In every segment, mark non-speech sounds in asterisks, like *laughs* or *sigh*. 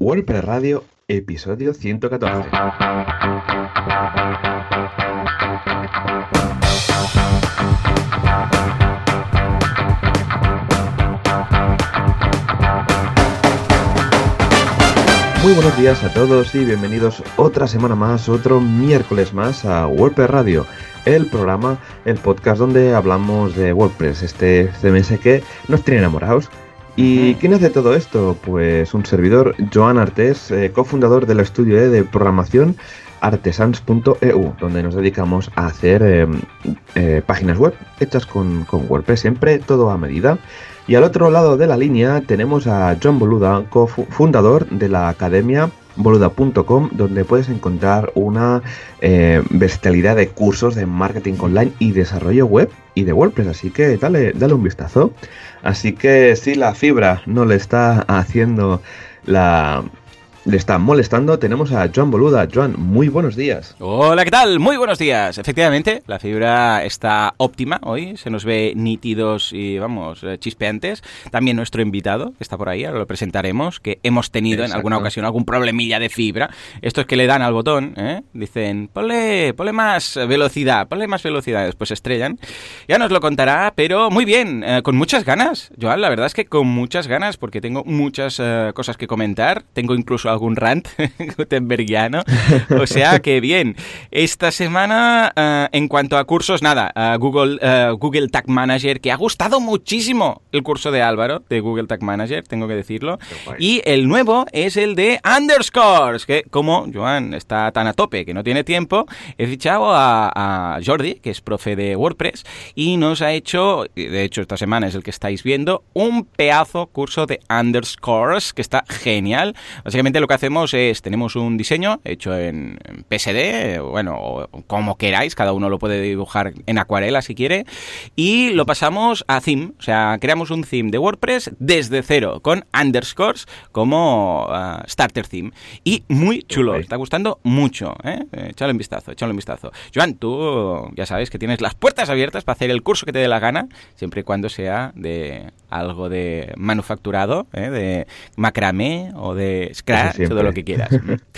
WordPress Radio, episodio 114. Muy buenos días a todos y bienvenidos otra semana más, otro miércoles más a WordPress Radio, el programa, el podcast donde hablamos de WordPress, este CMS que nos tiene enamorados. ¿Y quién hace todo esto? Pues un servidor, Joan Artés, eh, cofundador del estudio E de programación artesans.eu, donde nos dedicamos a hacer eh, eh, páginas web hechas con, con WordPress, siempre todo a medida. Y al otro lado de la línea tenemos a John Boluda, cofundador de la academia boluda.com, donde puedes encontrar una eh, de cursos de marketing online y desarrollo web y de WordPress. Así que dale, dale un vistazo. Así que si la fibra no le está haciendo la, le está molestando, tenemos a Joan Boluda. Joan, muy buenos días. Hola, ¿qué tal? Muy buenos días. Efectivamente, la fibra está óptima hoy, se nos ve nítidos y, vamos, eh, chispeantes. También nuestro invitado, que está por ahí, ahora lo presentaremos, que hemos tenido en alguna ocasión algún problemilla de fibra. Esto es que le dan al botón, ¿eh? dicen, ponle, ponle más velocidad, ponle más velocidad, después estrellan. Ya nos lo contará, pero muy bien, eh, con muchas ganas. Joan, la verdad es que con muchas ganas, porque tengo muchas eh, cosas que comentar. Tengo incluso algún rant *laughs* gutenbergiano. O sea que bien. Esta semana, uh, en cuanto a cursos, nada, uh, Google, uh, Google Tag Manager, que ha gustado muchísimo el curso de Álvaro de Google Tag Manager, tengo que decirlo. Y el nuevo es el de Underscores, que como Joan está tan a tope que no tiene tiempo, he fichado a, a Jordi, que es profe de WordPress, y nos ha hecho, de hecho esta semana es el que estáis viendo, un pedazo curso de Underscores, que está genial. Básicamente lo que hacemos es, tenemos un diseño hecho en, PSD, bueno, o como queráis, cada uno lo puede dibujar en acuarela si quiere, y lo pasamos a theme, o sea, creamos un theme de WordPress desde cero, con underscores como uh, starter theme. Y muy chulo, está gustando mucho, ¿eh? Échale un vistazo, échale un vistazo. Joan, tú ya sabes que tienes las puertas abiertas para hacer el curso que te dé la gana, siempre y cuando sea de algo de manufacturado, ¿eh? de macramé o de scratch, todo lo que quieras.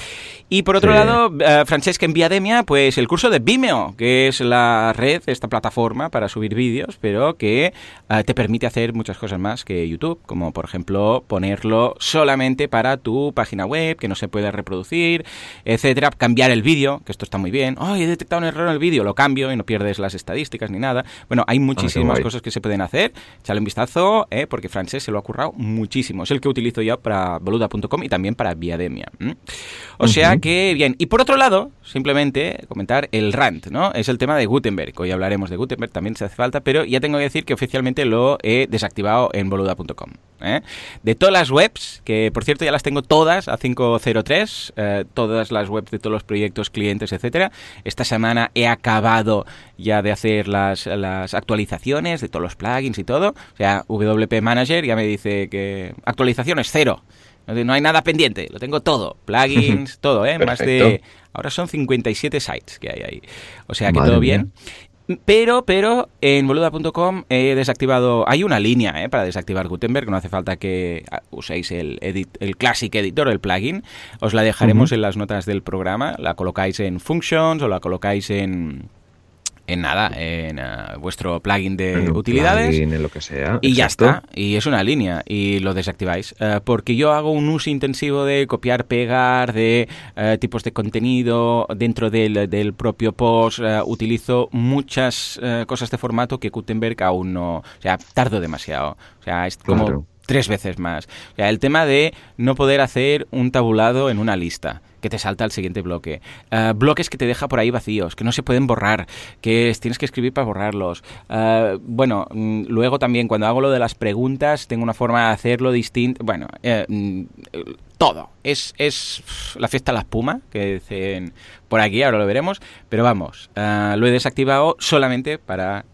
*laughs* y por otro sí. lado, uh, Francesca en Viademia, pues el curso de Vimeo, que es la red, esta plataforma para subir vídeos, pero que uh, te permite hacer muchas cosas más que YouTube, como por ejemplo ponerlo solamente para tu página web, que no se puede reproducir, etcétera, cambiar el vídeo, que esto está muy bien. Oh, he detectado un error en el vídeo, lo cambio y no pierdes las estadísticas ni nada. Bueno, hay muchísimas oh, cosas que se pueden hacer. Echale un vistazo, eh, porque Francesc se lo ha currado muchísimo. Es el que utilizo yo para boluda.com y también para Viademia. ¿Mm? O uh -huh. sea que, bien. Y por otro lado, simplemente comentar el rant, ¿no? Es el tema de Gutenberg. Hoy hablaremos de Gutenberg, también se hace falta, pero ya tengo que decir que oficialmente lo he desactivado en boluda.com. ¿eh? De todas las webs, que por cierto ya las tengo todas a 503, eh, todas las webs de todos los proyectos, clientes, etcétera. Esta semana he acabado ya de hacer las, las actualizaciones de todos los plugins y todo. O sea, WP Manager ya me dice que actualizaciones cero. No hay nada pendiente, lo tengo todo. Plugins, *laughs* todo, ¿eh? Más de... Ahora son 57 sites que hay ahí. O sea que Madre todo bien. Mía. Pero, pero en boluda.com he desactivado. Hay una línea ¿eh? para desactivar Gutenberg. No hace falta que uséis el, edit, el Classic Editor, el plugin. Os la dejaremos uh -huh. en las notas del programa. La colocáis en Functions o la colocáis en en nada, en uh, vuestro plugin de en utilidades. Plugin, en lo que sea. Y exacto. ya está. Y es una línea. Y lo desactiváis. Uh, porque yo hago un uso intensivo de copiar, pegar, de uh, tipos de contenido dentro del, del propio post. utilizo muchas cosas de formato que Gutenberg aún no. O sea, tardo demasiado. O sea, es como. Claro. Tres veces más. O sea, el tema de no poder hacer un tabulado en una lista que te salta al siguiente bloque. Uh, bloques que te deja por ahí vacíos, que no se pueden borrar, que tienes que escribir para borrarlos. Uh, bueno, mm, luego también cuando hago lo de las preguntas, tengo una forma de hacerlo distinta. Bueno, eh, mm, todo. Es, es la fiesta de la espuma, que dicen por aquí, ahora lo veremos. Pero vamos, uh, lo he desactivado solamente para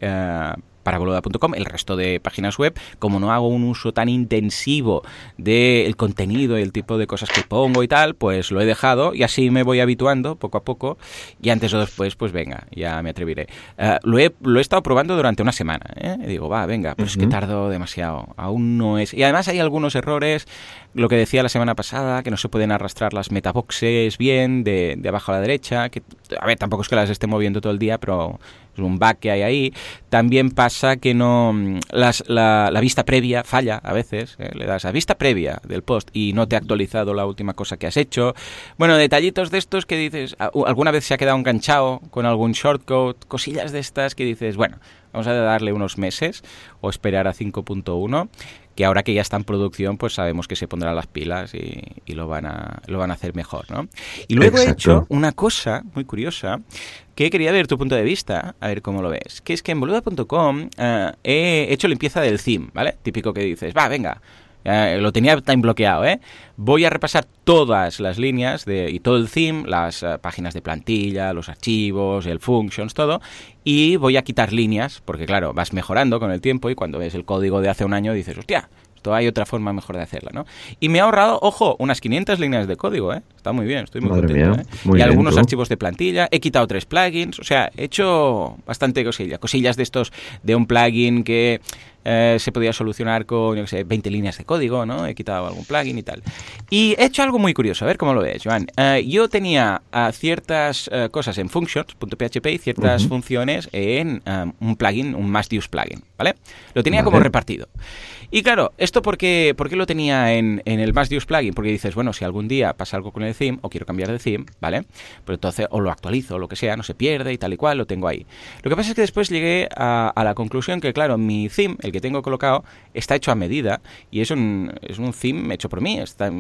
para boluda.com, el resto de páginas web, como no hago un uso tan intensivo del contenido y el tipo de cosas que pongo y tal, pues lo he dejado y así me voy habituando poco a poco y antes o después, pues venga, ya me atreveré. Eh, lo, he, lo he estado probando durante una semana. ¿eh? Y digo, va, venga, pero es que tardo demasiado. Aún no es. Y además hay algunos errores. Lo que decía la semana pasada, que no se pueden arrastrar las metaboxes bien de, de abajo a la derecha. Que, a ver, tampoco es que las esté moviendo todo el día, pero es un bug que hay ahí. También pasa que no las, la, la, vista previa falla a veces. ¿eh? Le das a vista previa del post y no te ha actualizado la última cosa que has hecho. Bueno, detallitos de estos que dices, alguna vez se ha quedado enganchado con algún shortcode, cosillas de estas que dices, bueno, vamos a darle unos meses o esperar a 5.1 que ahora que ya está en producción, pues sabemos que se pondrán las pilas y, y, lo, van a, lo van a hacer mejor, ¿no? Y luego Exacto. he hecho una cosa muy curiosa que quería ver tu punto de vista, a ver cómo lo ves, que es que en boluda.com uh, he hecho limpieza del theme, ¿vale? Típico que dices, va, venga, Uh, lo tenía time bloqueado, ¿eh? Voy a repasar todas las líneas de, y todo el theme, las uh, páginas de plantilla, los archivos, el functions, todo, y voy a quitar líneas, porque claro, vas mejorando con el tiempo y cuando ves el código de hace un año dices, hostia, esto hay otra forma mejor de hacerla, ¿no? Y me ha ahorrado, ojo, unas 500 líneas de código, ¿eh? Está muy bien, estoy muy Madre contento, mía, ¿eh? muy y algunos archivos de plantilla, he quitado tres plugins, o sea, he hecho bastante cosillas, cosillas de estos, de un plugin que eh, se podía solucionar con, yo qué sé, 20 líneas de código, ¿no? He quitado algún plugin y tal. Y he hecho algo muy curioso, a ver cómo lo ves, Joan. Eh, yo tenía uh, ciertas uh, cosas en functions.php y ciertas -huh. funciones en um, un plugin, un must use plugin, ¿vale? Lo tenía vale. como repartido. Y claro, ¿esto por qué, por qué lo tenía en, en, el must use plugin? Porque dices, bueno, si algún día pasa algo con el theme o quiero cambiar de theme, ¿vale? Pues entonces o lo actualizo o lo que sea, no se pierde y tal y cual, lo tengo ahí. Lo que pasa es que después llegué a, a la conclusión que, claro, mi theme, el que tengo colocado, está hecho a medida y es un, es un theme hecho por mí. Está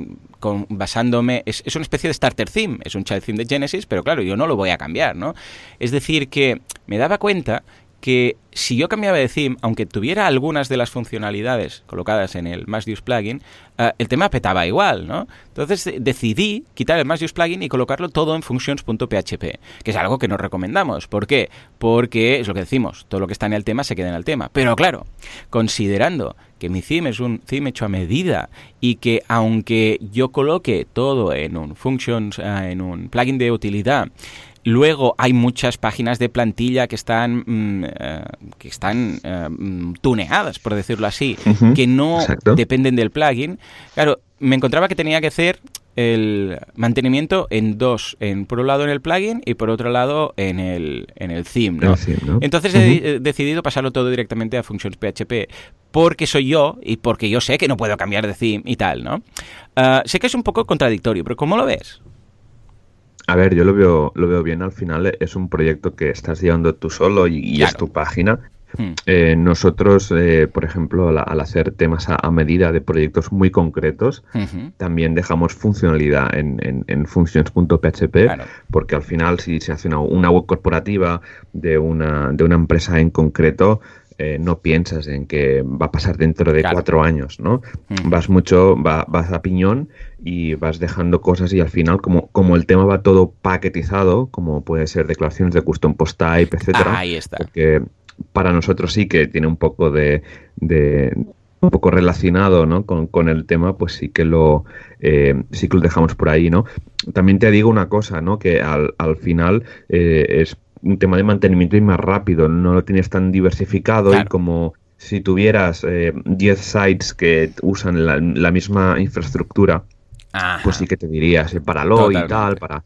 con, basándome, es, es una especie de starter theme, es un child theme de Genesis, pero claro, yo no lo voy a cambiar, ¿no? Es decir, que me daba cuenta que si yo cambiaba de theme, aunque tuviera algunas de las funcionalidades colocadas en el Must Use plugin, uh, el tema petaba igual, ¿no? Entonces decidí quitar el Must Use plugin y colocarlo todo en functions.php, que es algo que nos recomendamos. ¿Por qué? Porque es lo que decimos, todo lo que está en el tema se queda en el tema. Pero claro, considerando que mi theme es un theme hecho a medida y que aunque yo coloque todo en un functions, uh, en un plugin de utilidad, Luego hay muchas páginas de plantilla que están mm, uh, que están uh, tuneadas, por decirlo así, uh -huh, que no exacto. dependen del plugin. Claro, me encontraba que tenía que hacer el mantenimiento en dos, en por un lado en el plugin y por otro lado en el, en el theme, ¿no? El theme, ¿no? Entonces uh -huh. he decidido pasarlo todo directamente a Functions PHP porque soy yo y porque yo sé que no puedo cambiar de theme y tal, ¿no? Uh, sé que es un poco contradictorio, pero ¿cómo lo ves? A ver, yo lo veo, lo veo bien. Al final es un proyecto que estás llevando tú solo y, y Claro. es tu página. Hmm. Eh, nosotros, eh, por ejemplo, al, al hacer temas a, a medida de proyectos muy concretos, también dejamos funcionalidad en, en, en functions.php, Claro. porque al final si se hace una, una web corporativa de una, de una empresa en concreto, eh, no piensas en que va a pasar dentro de Claro. cuatro años, ¿no? Mm. Vas mucho, va- vas a piñón y vas dejando cosas y al final, como, como el tema va todo paquetizado, como puede ser declaraciones de custom post type, etcétera, Ahí está. porque para nosotros sí que tiene un poco de, de- un poco relacionado ¿no? con, con el tema, pues sí que lo eh, sí que lo dejamos por ahí, ¿no? También te digo una cosa, ¿no? Que al, al final eh, es un tema de mantenimiento y más rápido, no lo tienes tan diversificado y como si tuvieras eh, 10 sites que usan la, la misma infraestructura, Ajá. pues sí que te diría, sepáralo y Totalmente. tal, para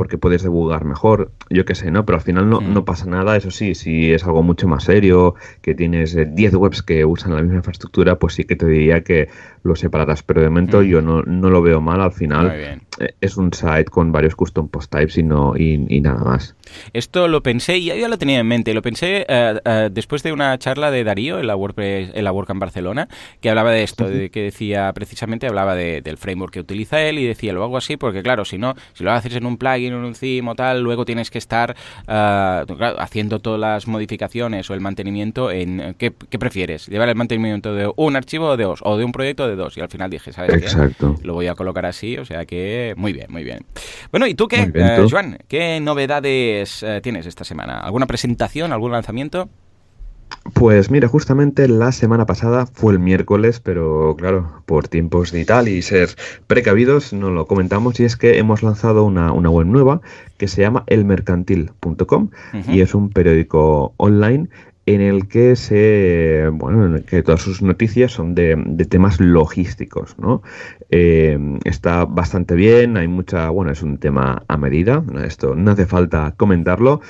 porque puedes debugar mejor, yo qué sé, ¿no? Pero al final no, Mm. no pasa nada, eso sí, si es algo mucho más serio, que tienes eh, 10 webs que usan la misma infraestructura, pues sí que te diría que lo separarás, pero de momento Mm. yo no, no lo veo mal, al final eh, es un site con varios custom post types y, no, y, y nada más. Esto lo pensé y ya, lo tenía en mente. Lo pensé eh, eh, después de una charla de Darío en la WordPress, en la WordCamp Barcelona, que hablaba de esto, de que decía precisamente hablaba de- del framework que utiliza él y decía lo hago así porque claro, si no, si lo haces en un plugin un o tal, luego tienes que estar claro, haciendo todas las modificaciones o el mantenimiento en eh, ¿qué, qué prefieres? ¿Llevar el mantenimiento de un archivo o de dos? O de un proyecto de dos. Y al final dije, ¿sabes qué? Exacto. Lo voy a colocar así, o sea que muy bien, muy bien. Bueno, ¿y tú qué, bien, eh. Joan? ¿Qué novedades eh, tienes esta semana? ¿Alguna presentación, algún lanzamiento? Pues mira, justamente la semana pasada fue el miércoles, pero claro, por tiempos de tal y ser precavidos, no lo comentamos y es que hemos lanzado una, una web nueva que se llama elmercantil.com y es un periódico online en el que se bueno que todas sus noticias son de, temas logísticos no eh, está bastante bien hay mucha bueno es un tema a medida esto no hace falta comentarlo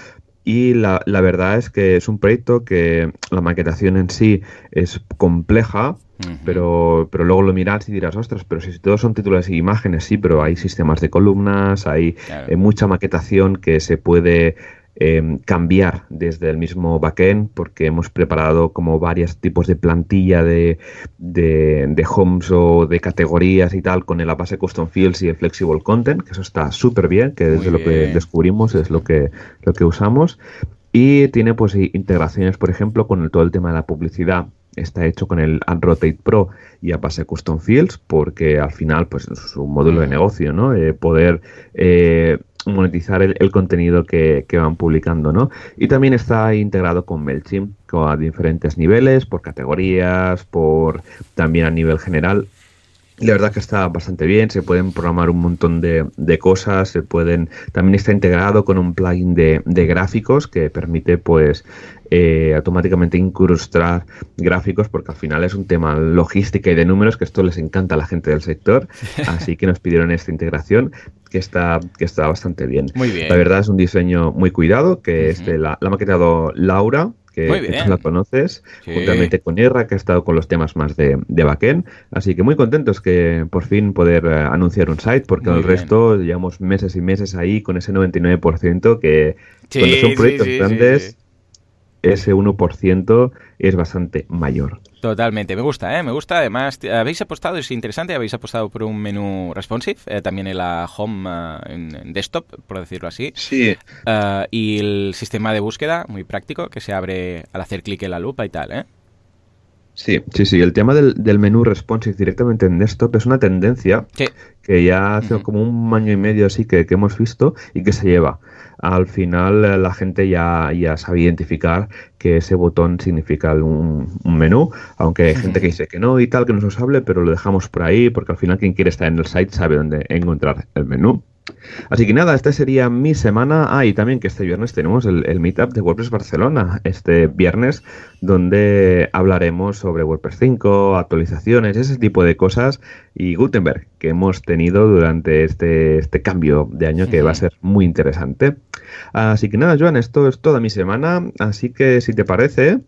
y la, la, verdad es que es un proyecto que la maquetación en sí es compleja, pero, pero luego lo miras y dirás, ostras, pero si todos son títulos y imágenes, sí, pero hay sistemas de columnas, hay eh, mucha maquetación que se puede Em, cambiar desde el mismo backend porque hemos preparado como varios tipos de plantilla de, de, homes o de categorías y tal con el base custom fields y el flexible content, que eso está súper bien, que desde lo que descubrimos es lo que, lo que usamos. Y tiene pues integraciones, por ejemplo, con todo el tema de la publicidad está hecho con el Unrotate Pro y a base Custom Fields, porque al final, pues es un módulo de negocio, ¿no? Eh, poder eh, monetizar el, contenido que, van publicando, ¿no? Y también está integrado con MailChimp a diferentes niveles, por categorías, por también a nivel general. La verdad que está bastante bien, se pueden programar un montón de, cosas, se pueden, también está integrado con un plugin de, de gráficos que permite pues eh, automáticamente incrustar gráficos porque al final es un tema logística y de números que esto les encanta a la gente del sector, *laughs* así que nos pidieron esta integración que está, que está bastante bien. Muy bien. La verdad es un diseño muy cuidado que este, la, la ha maquetado Laura, que, la conoces, juntamente con Irra, que ha estado con los temas más de, de backend. Así que muy contentos que por fin poder eh, anunciar un site, porque el resto llevamos meses y meses ahí con ese 99% que cuando son proyectos grandes ese 1% es bastante mayor. Totalmente, me gusta, ¿eh? me gusta. Además, habéis apostado, es interesante, habéis apostado por un menú responsive, eh, también en la home eh, en, desktop, por decirlo así. Sí. Eh, y el sistema de búsqueda, muy práctico, que se abre al hacer clic en la lupa y tal, ¿eh? Sí, sí, sí. El tema del, menú responsive directamente en desktop es una tendencia que ya hace como un año y medio así que, que hemos visto y que se lleva al final eh, la gente ya, ya sabe identificar que ese botón significa un, menú, aunque hay gente que dice que no y tal, que no se hable, pero lo dejamos por ahí porque al final quien quiere estar en el site sabe dónde encontrar el menú. Así que nada, esta sería mi semana. Ah, y también que este viernes tenemos el, meetup de WordPress Barcelona. Este viernes, donde hablaremos sobre WordPress 5, actualizaciones, ese tipo de cosas y Gutenberg que hemos tenido durante este, este cambio de año que va a ser muy interesante. Así que nada, Joan, esto es toda mi semana. Así que si te parece,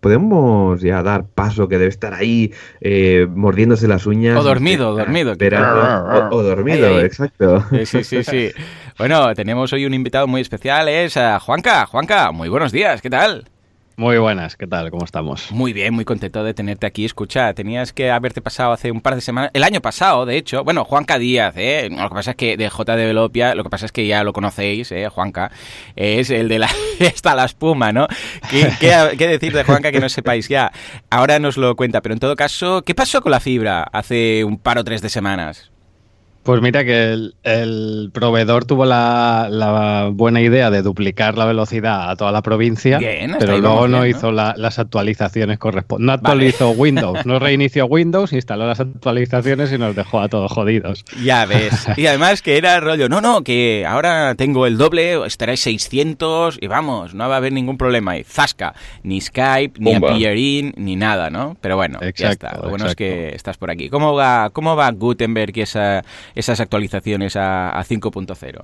podemos ya dar paso que debe estar ahí eh, mordiéndose las uñas. O dormido, dormido. o, dormido, exacto. Sí, sí, sí, *laughs* Bueno, tenemos hoy un invitado muy especial, es uh, Juanca. Juanca, muy buenos días, ¿qué tal? Muy buenas, ¿qué tal? ¿Cómo estamos? Muy bien, muy contento de tenerte aquí. Escucha, tenías que haberte pasado hace un par de semanas, el año pasado, de hecho. Bueno, Juanca Díaz, ¿eh? Lo que pasa es que de J de Velopia, lo que pasa es que ya lo conocéis, ¿eh? Juanca, es el de la *laughs* está la espuma, ¿no? ¿Qué, decir de Juanca que no sepáis ya? Ahora nos lo cuenta, pero en todo caso, ¿qué pasó con la fibra hace un par o tres de semanas? Pues mira que el, proveedor tuvo la, buena idea de duplicar la velocidad a toda la provincia, pero luego no hizo las actualizaciones correspondientes. No actualizó *laughs* Windows, no reinició Windows, instaló las actualizaciones y nos dejó a todos jodidos. Ya ves. *laughs* Y además que era rollo, no, no, que ahora tengo el doble, estaré 600 y vamos, no va a haber ningún problema. Y zasca, ni Skype, ni Appearin, ni nada, ¿no? Pero bueno, ya está. Lo bueno es que estás por aquí. ¿Cómo va, cómo va Gutenberg y esa esas actualizaciones a, 5.0.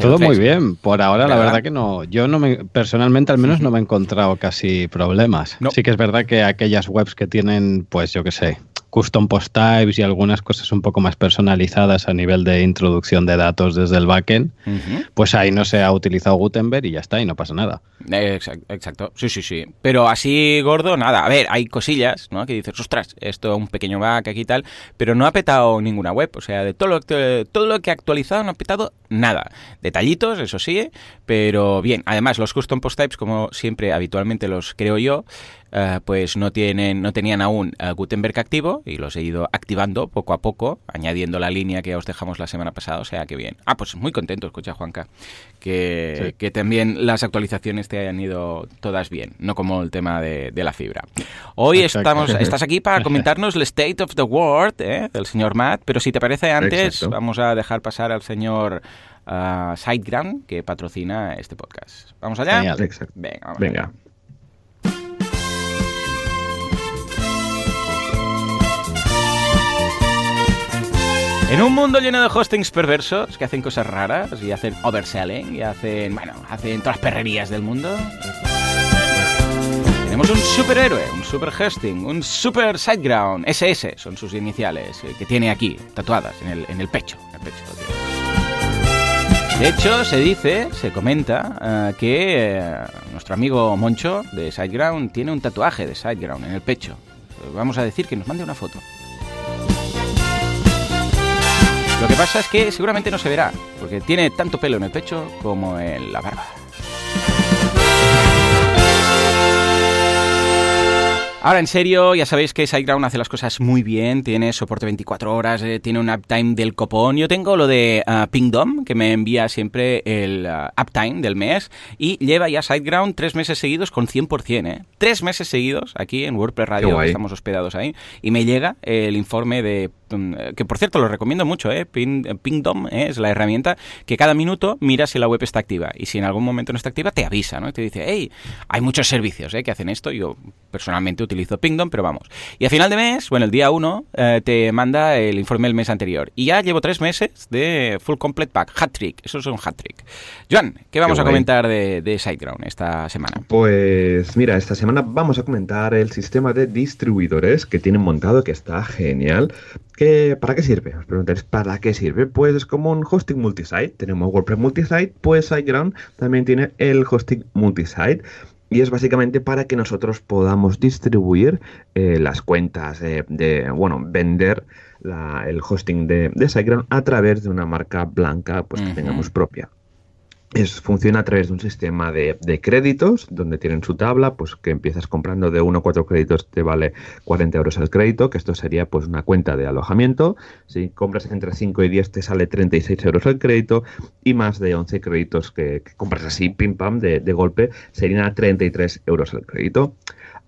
Todo muy bien. Por ahora, la verdad que no. Yo no me, personalmente, al menos, no me he encontrado casi problemas. Sí que es verdad que aquellas webs que tienen, pues yo qué sé, custom post types y algunas cosas un poco más personalizadas a nivel de introducción de datos desde el backend, pues ahí no se ha utilizado Gutenberg y ya está, y no pasa nada. Exacto, sí, sí, sí. Pero así gordo, nada. A ver, hay cosillas, ¿no? Que dices, ostras, esto es un pequeño bug aquí y tal, pero no ha petado ninguna web. O sea, de todo lo que, todo lo que ha actualizado no ha petado nada. Detallitos, eso sí, pero bien. Además, los custom post types, como siempre, habitualmente los creo yo, eh, pues no, tienen, no tenían aún eh, Gutenberg activo y los he ido activando poco a poco, añadiendo la línea que os dejamos la semana pasada, o sea que bien. Ah, pues muy contento, escucha Juanca, que, que también las actualizaciones te hayan ido todas bien, no como el tema de, la fibra. Hoy estamos, estás aquí para *laughs* comentarnos el State of the World ¿eh? del señor Matt, pero si te parece antes, vamos a dejar pasar al señor uh, SiteGround que patrocina este podcast. ¿Vamos allá? Venga, Venga. En un mundo lleno de hostings perversos que hacen cosas raras y hacen overselling y hacen, bueno, hacen todas las perrerías del mundo. Tenemos un superhéroe, un super hosting, un super siteground, SS son sus iniciales, eh, que tiene aquí, tatuadas en el, en el pecho. De hecho, se dice, se comenta, eh, que eh, nuestro amigo Moncho de SiteGround tiene un tatuaje de SiteGround en el pecho. Vamos a decir que nos mande una foto. Lo que pasa es que seguramente no se verá, porque tiene tanto pelo en el pecho como en la barba. Ahora, en serio, ya sabéis que SiteGround hace las cosas muy bien, tiene soporte 24 horas, eh, tiene un uptime del copón. Yo tengo lo de uh, Pingdom, que me envía siempre el uh, uptime del mes, y lleva ya SiteGround tres meses seguidos con 100%, ¿eh? Tres meses seguidos aquí en WordPress Radio, estamos hospedados ahí, y me llega el informe de que por cierto lo recomiendo mucho, ¿eh? Pingdom ¿eh? es la herramienta que cada minuto mira si la web está activa y si en algún momento no está activa te avisa, ¿no? Y te dice, hey, hay muchos servicios ¿eh? que hacen esto, yo personalmente utilizo Pingdom, pero vamos. Y a final de mes, bueno, el día 1 eh, te manda el informe del mes anterior y ya llevo tres meses de Full Complete Pack, hat trick, eso es un hat trick. Joan, ¿qué vamos a comentar de, de SiteGround esta semana? Pues mira, esta semana vamos a comentar el sistema de distribuidores que tienen montado que está genial ¿Para qué sirve? Os preguntaréis, ¿para qué sirve? Pues es como un hosting multisite. Tenemos WordPress multisite, pues SiteGround también tiene el hosting multisite. Y es básicamente para que nosotros podamos distribuir eh, las cuentas de, bueno, vender el hosting de, de SiteGround a través de una marca blanca pues, que tengamos propia es, funciona a través de un sistema de, créditos, donde tienen su tabla, pues que empiezas comprando de 1 a 4 créditos te vale 40 euros el crédito, que esto sería pues una cuenta de alojamiento. Si compras entre 5 y 10 te sale 36 euros el crédito y más de 11 créditos que, compras así, pim pam, de, de golpe, serían a 33 euros el crédito.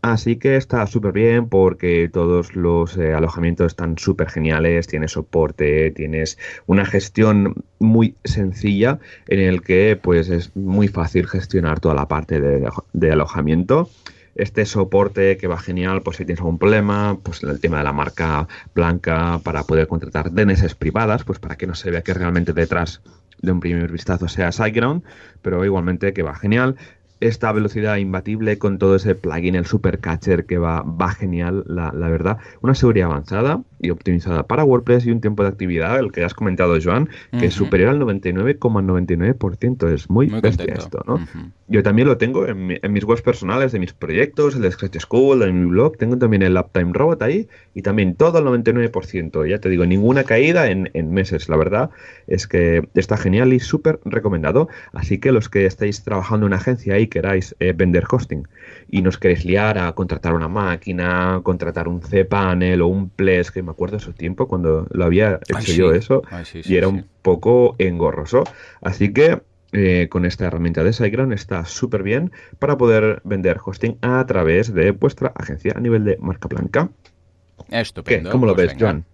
Así que está súper bien porque todos los eh, alojamientos están súper geniales, tienes soporte, tienes una gestión muy sencilla en el que pues es muy fácil gestionar toda la parte de, alojamiento. Este soporte que va genial, pues si tienes algún problema, pues el tema de la marca blanca para poder contratar DNS privadas, pues para que no se vea que realmente detrás de un primer vistazo sea SiteGround, pero igualmente que va genial esta velocidad imbatible con todo ese plugin, el supercatcher que va, va genial, la, la, verdad. Una seguridad avanzada y optimizada para WordPress y un tiempo de actividad, el que has comentado, Joan, que es superior al 99,99%. Es muy, bestia esto, ¿no? Yo también lo tengo en, mis webs personales, de mis proyectos, el de Scratch School, en mi blog. Tengo también el Uptime Robot ahí y también todo al 99%. Ya te digo, ninguna caída en, en meses. La verdad es que está genial y súper recomendado. Así que los que estáis trabajando en una agencia y queráis eh, vender hosting y nos queréis liar a contratar una máquina, contratar un cPanel o un Ples, que me acuerdo de su tiempo cuando lo había hecho yo eso, y era un poco engorroso. Así que eh, con esta herramienta de SiteGround está súper bien para poder vender hosting a través de vuestra agencia a nivel de marca blanca. Estupendo. ¿Cómo lo pues ves, Joan?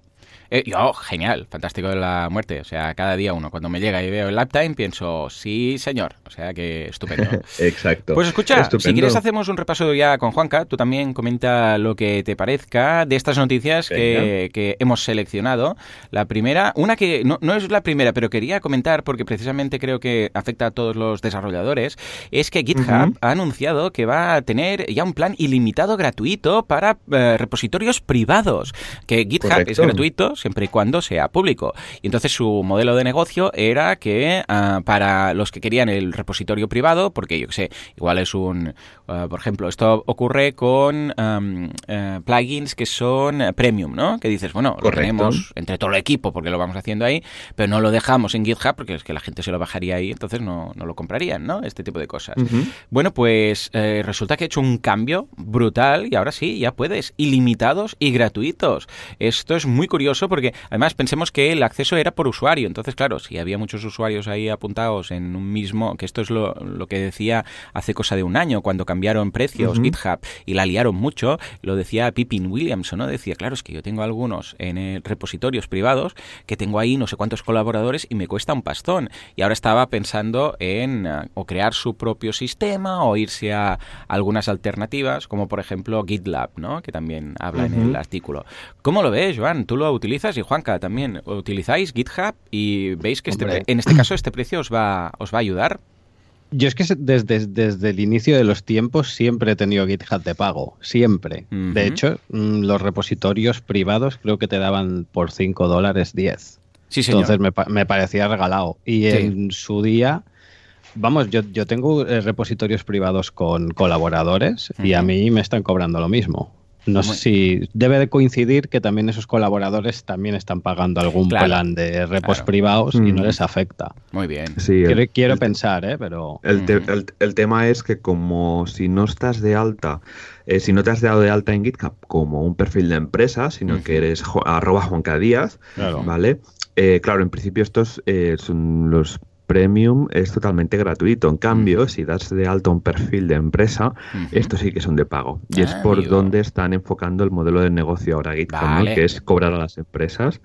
Eh, yo, genial, fantástico de la muerte. O sea, cada día uno, cuando me llega y veo el Lifetime, pienso, sí, señor. O sea, que estupendo. *laughs* Exacto. Pues escucha, si quieres hacemos un repaso ya con Juanca. Tú también comenta lo que te parezca de estas noticias que, hemos seleccionado. La primera, una que no, no, es la primera, pero quería comentar porque precisamente creo que afecta a todos los desarrolladores, es que GitHub ha anunciado que va a tener ya un plan ilimitado gratuito para eh, repositorios privados. Que GitHub es gratuito, siempre y cuando sea público. Y entonces su modelo de negocio era que ah, para los que querían el repositorio privado, porque yo que sé, igual es un, ah, por ejemplo, esto ocurre con eh, plugins que son premium, ¿no? Que dices, bueno, lo tenemos entre todo el equipo porque lo vamos haciendo ahí, pero no lo dejamos en GitHub porque es que la gente se lo bajaría ahí, entonces no, no lo comprarían, ¿no? Este tipo de cosas. Bueno, pues eh, resulta que he hecho un cambio brutal y ahora sí, ya puedes, ilimitados y gratuitos. Esto es muy curioso porque además pensemos que el acceso era por usuario, entonces claro, si había muchos usuarios ahí apuntados en un mismo, que esto es lo, lo que decía hace cosa de un año cuando cambiaron precios GitHub y la liaron mucho, lo decía Pippin Williamson, ¿no? Decía, claro, es que yo tengo algunos en el repositorios privados que tengo ahí no sé cuántos colaboradores y me cuesta un pastón. Y ahora estaba pensando en uh, o crear su propio sistema o irse a algunas alternativas, como por ejemplo GitLab, ¿no? Que también habla en el artículo. ¿Cómo lo ves, Joan? ¿Tú lo utilizas? Y Juanca también. ¿Utilizáis GitHub y veis que este, en este caso este precio os va, os va a ayudar? Yo es que desde, desde el inicio de los tiempos siempre he tenido GitHub de pago, siempre. De hecho, mm, los repositorios privados creo que te daban por 5 dólares 10. Sí, Entonces me, me, parecía regalado. Y en su día, vamos, yo, yo tengo eh, repositorios privados con colaboradores y a mí me están cobrando lo mismo. No sé si debe de coincidir que también esos colaboradores también están pagando algún plan de repos privados y no mm. les afecta. Muy bien. Sí, quiero, pensar, ¿eh? Pero... El, tema es que como si no estás de alta, eh, si no te has dado de alta en GitHub como un perfil de empresa, sino que eres arroba Juanca Díaz, ¿vale? Eh, claro, en principio estos eh, son los Premium es totalmente gratuito. En cambio, si das de alto un perfil de empresa, estos sí que son de pago. Y es ah, por donde están enfocando el modelo de negocio ahora GitHub, que es cobrar a las empresas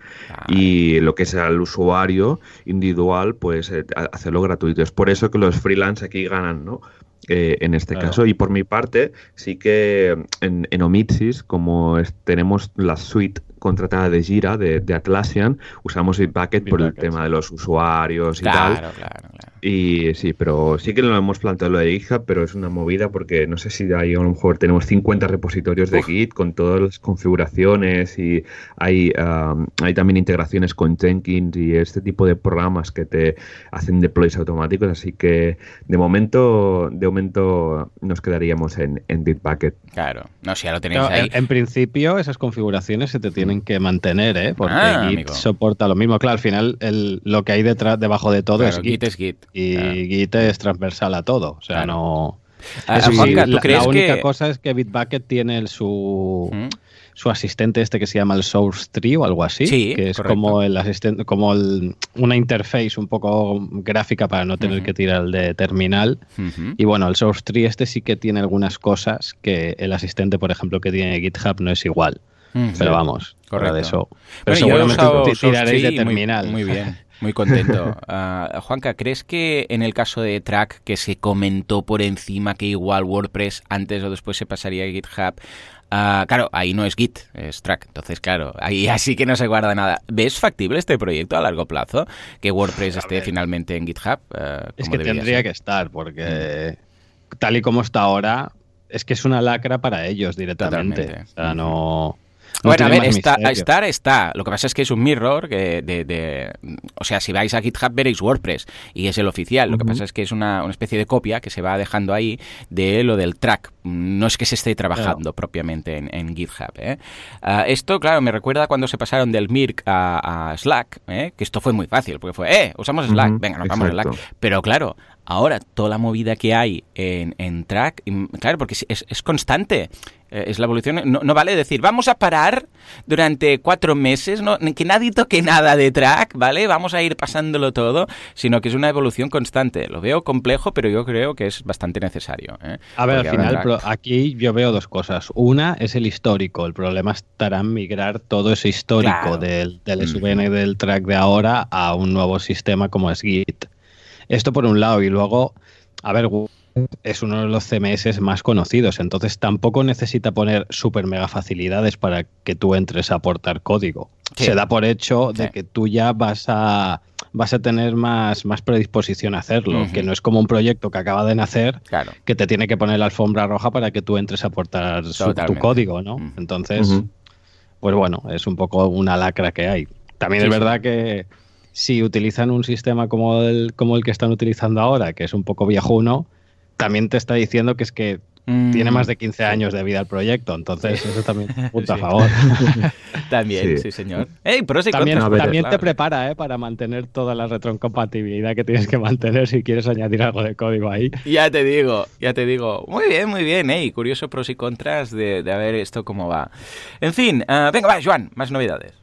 y lo que sea el usuario individual, pues eh, hacerlo gratuito. Es por eso que los freelance aquí ganan, ¿no? Eh, en este caso. Y por mi parte, sí que en, en Omitsis, como tenemos la suite contratada de Gira, de, Atlassian, usamos Bitbucket por el tema de los usuarios y tal. Claro, claro. Y sí, pero sí que lo hemos planteado lo de GitHub, pero es una movida porque no sé si ahí a lo mejor tenemos 50 repositorios de Git con todas las configuraciones y hay, hay también integraciones con Jenkins y este tipo de programas que te hacen deploys automáticos, así que de momento, de momento nos quedaríamos en, en Bitbucket. Claro, no, si ya lo tenéis ahí. En, principio esas configuraciones se te tienen que mantener, ¿eh? porque ah, Git soporta lo mismo. Claro, al final el, lo que hay detrás, debajo de todo es Git. Git es Git y Git es transversal a todo. O sea, no. Ah, la, única cosa es que Bitbucket tiene su, su asistente este que se llama el Source Tree o algo así, que es como el asistente, como una interface un poco gráfica para no tener que tirar el de terminal. Y bueno, el Source Tree este sí que tiene algunas cosas que el asistente, por ejemplo, que tiene GitHub no es igual. Pero vamos, correcto. de eso. Pero seguramente tiraréis de terminal. muy bien. Muy contento. Uh, *laughs* Juanca, ¿crees que en el caso de Track, que se comentó por encima que igual WordPress antes o después se pasaría a GitHub, uh, claro, ahí no es Git, es Track. Entonces, claro, ahí *laughs* así que no se guarda nada. ¿Ves factible este proyecto a largo plazo? Que WordPress esté finalmente en GitHub. Uh, es que tendría que estar, porque mm. tal y como está ahora, es que es una lacra para ellos directamente. O sea, no bueno, a ver, está, estar está. Lo que pasa es que es un mirror que de, O sea, si vais a GitHub veréis WordPress y es el oficial. Lo que pasa es que es una, especie de copia que se va dejando ahí de lo del track. No es que se esté trabajando propiamente en, GitHub. ¿eh? Ah, esto, claro, me recuerda cuando se pasaron del Mirk a, Slack, ¿eh? que esto fue muy fácil, porque fue, eh, usamos Slack, venga, nos vamos a Slack. Pero claro, Ahora, toda la movida que hay en, en track, claro, porque es, es constante. Eh, es la evolución. No, vale decir, vamos a parar durante cuatro meses, no, que nadie toque nada de track, ¿vale? Vamos a ir pasándolo todo, sino que es una evolución constante. Lo veo complejo, pero yo creo que es bastante necesario. ¿eh? A ver, al final, aquí yo veo dos cosas. Una es el histórico. El problema estará en migrar todo ese histórico del, del SVN del track de ahora a un nuevo sistema como es Git. Esto por un lado, y luego, a ver, es uno de los CMS más conocidos, entonces tampoco necesita poner super mega facilidades para que tú entres a aportar código. Se da por hecho de que tú ya vas a vas a tener más, más predisposición a hacerlo, que no es como un proyecto que acaba de nacer, que te tiene que poner la alfombra roja para que tú entres a aportar tu código, ¿no? Entonces, pues bueno, es un poco una lacra que hay. También es verdad que si utilizan un sistema como el, como el que están utilizando ahora, que es un poco viejuno, también te está diciendo que es que tiene más de 15 mm, años de vida el proyecto, entonces eso también *laughs* punto a favor. *laughs* también, sí, señor. también, también te prepara ¿eh? para mantener toda la retrocompatibilidad que tienes que mantener si quieres añadir algo de código ahí. Ya te digo, ya te digo. Muy bien, muy bien. Hey, curioso pros y contras de, de ver esto cómo va. En fin, uh, venga, va, Joan, más novedades.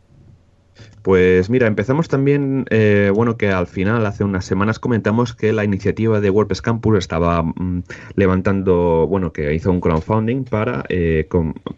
Pues mira, empezamos también, eh, bueno, que al final, hace unas semanas comentamos que la iniciativa de WordPress Campus estaba mm, levantando, bueno, que hizo un crowdfunding para, eh,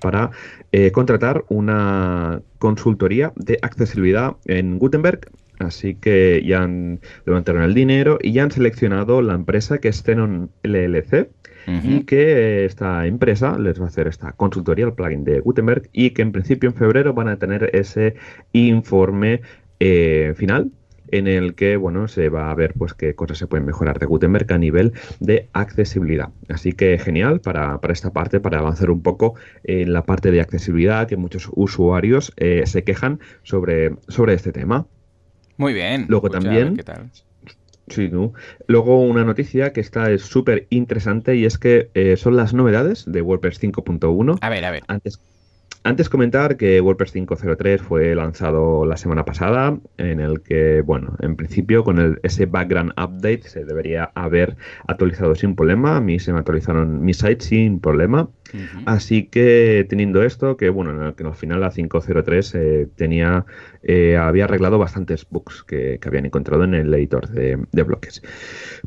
para eh, contratar una consultoría de accesibilidad en Gutenberg. Así que ya han levantaron el dinero y ya han seleccionado la empresa que es Xenon LLC y que esta empresa les va a hacer esta consultoría, el plugin de Gutenberg, y que en principio en febrero van a tener ese informe eh, final en el que bueno se va a ver pues qué cosas se pueden mejorar de Gutenberg a nivel de accesibilidad. Así que genial para, esta parte, para avanzar un poco en la parte de accesibilidad que muchos usuarios eh, se quejan sobre, sobre este tema. Muy bien. Luego también ¿qué tal? Sí, ¿no? Luego una noticia que está es súper interesante y es que eh, son las novedades de WordPress 5.1. A ver, a ver. Antes, antes comentar que WordPress 5.03 fue lanzado la semana pasada, en el que, bueno, en principio con el, ese background update se debería haber actualizado sin problema. A mí se me actualizaron mis sites sin problema. Así que teniendo esto, que bueno, que al final la 503 eh, tenía, eh, había arreglado bastantes bugs que, habían encontrado en el editor de, bloques.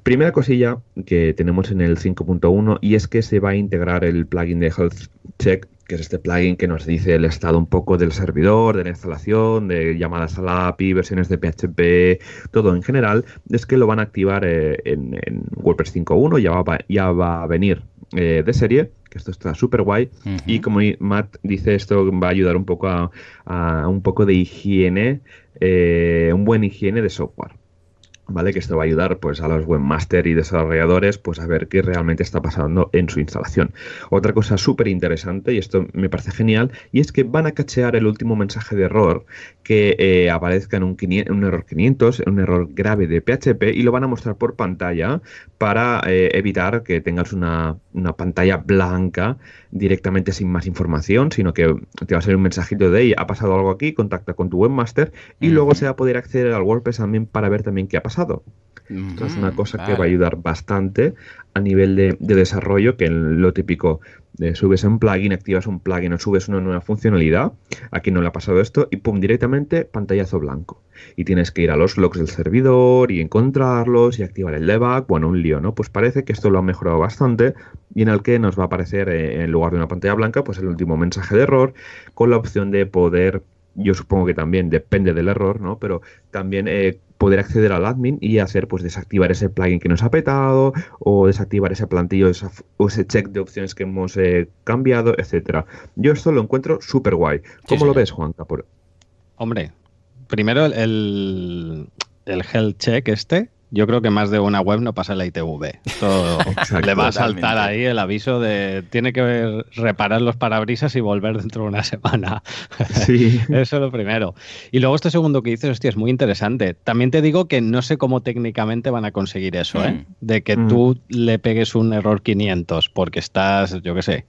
Primera cosilla que tenemos en el 5.1 y es que se va a integrar el plugin de Health Check que es este plugin que nos dice el estado un poco del servidor, de la instalación, de llamadas a la API, versiones de PHP, todo en general, es que lo van a activar eh, en, WordPress 5.1, ya va, ya va a venir de serie que esto está súper guay. Y como Matt dice, esto va a ayudar un poco a, un poco de higiene, eh, un buen higiene de software. ¿Vale? Que esto va a ayudar pues a los webmasters y desarrolladores pues a ver qué realmente está pasando en su instalación. Otra cosa súper interesante y esto me parece genial y es que van a cachear el último mensaje de error que eh, aparezca en un, error 500, un error grave de PHP y lo van a mostrar por pantalla para eh, evitar que tengas una, una pantalla blanca directamente sin más información, sino que te va a salir un mensajito de, ahí ha pasado algo aquí, contacta con tu webmaster y luego se va a poder acceder al WordPress también para ver también qué ha pasado. Esto es una cosa que va a ayudar bastante a nivel de, desarrollo, que en lo típico de subes un plugin, activas un plugin o subes una nueva funcionalidad, aquí no le ha pasado esto y pum, directamente pantallazo blanco. Y tienes que ir a los logs del servidor y encontrarlos y activar el debug, bueno, un lío, ¿no? Pues parece que esto lo ha mejorado bastante y en el que nos va a aparecer eh, en lugar de una pantalla blanca, pues el último mensaje de error con la opción de poder yo supongo que también depende del error, ¿no? Pero también eh, poder acceder al admin y hacer, pues, desactivar ese plugin que nos ha petado o desactivar ese plantillo o ese check de opciones que hemos eh, cambiado, etcétera. Yo esto lo encuentro súper guay. ¿Cómo lo ves, Juan Capur? Hombre, primero el, el health check este yo creo que más de una web no pasa la ITV. le va a saltar ahí el aviso de tiene que reparar los parabrisas y volver dentro de una semana. Sí. *laughs* Eso es lo primero. Y luego este segundo que dices, hostia, es muy interesante. También te digo que no sé cómo técnicamente van a conseguir eso, ¿eh? Mm. De que mm. tú le pegues un error 500 porque estás, yo qué sé,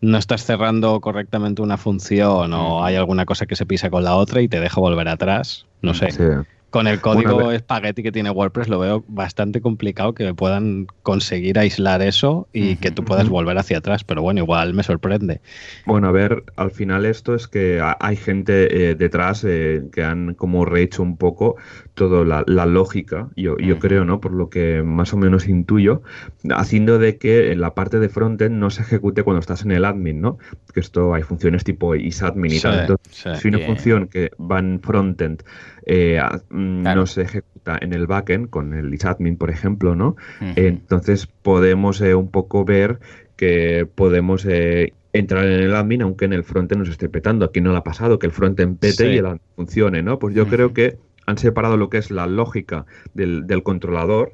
no estás cerrando correctamente una función o mm. hay alguna cosa que se pisa con la otra y te deja volver atrás. No sé. Sí. Con el código espagueti que tiene WordPress lo veo bastante complicado que puedan conseguir aislar eso y que tú puedas volver hacia atrás, pero bueno, igual me sorprende. Bueno, a ver, al final esto es que hay gente eh, detrás eh, que han como rehecho un poco toda la, lógica, yo, yo creo, ¿no? Por lo que más o menos intuyo, haciendo de que en la parte de frontend no se ejecute cuando estás en el admin, ¿no? Que esto hay funciones tipo isadmin y tal. si una función que va en frontend eh, mm, no se ejecuta en el backend con el isadmin, por ejemplo, ¿no? Entonces podemos eh, un poco ver que podemos eh, entrar en el admin aunque en el frontend nos esté petando. Aquí no lo ha pasado, que el frontend pete y el admin funcione, ¿no? Pues yo creo que han separado lo que es la lógica del, del controlador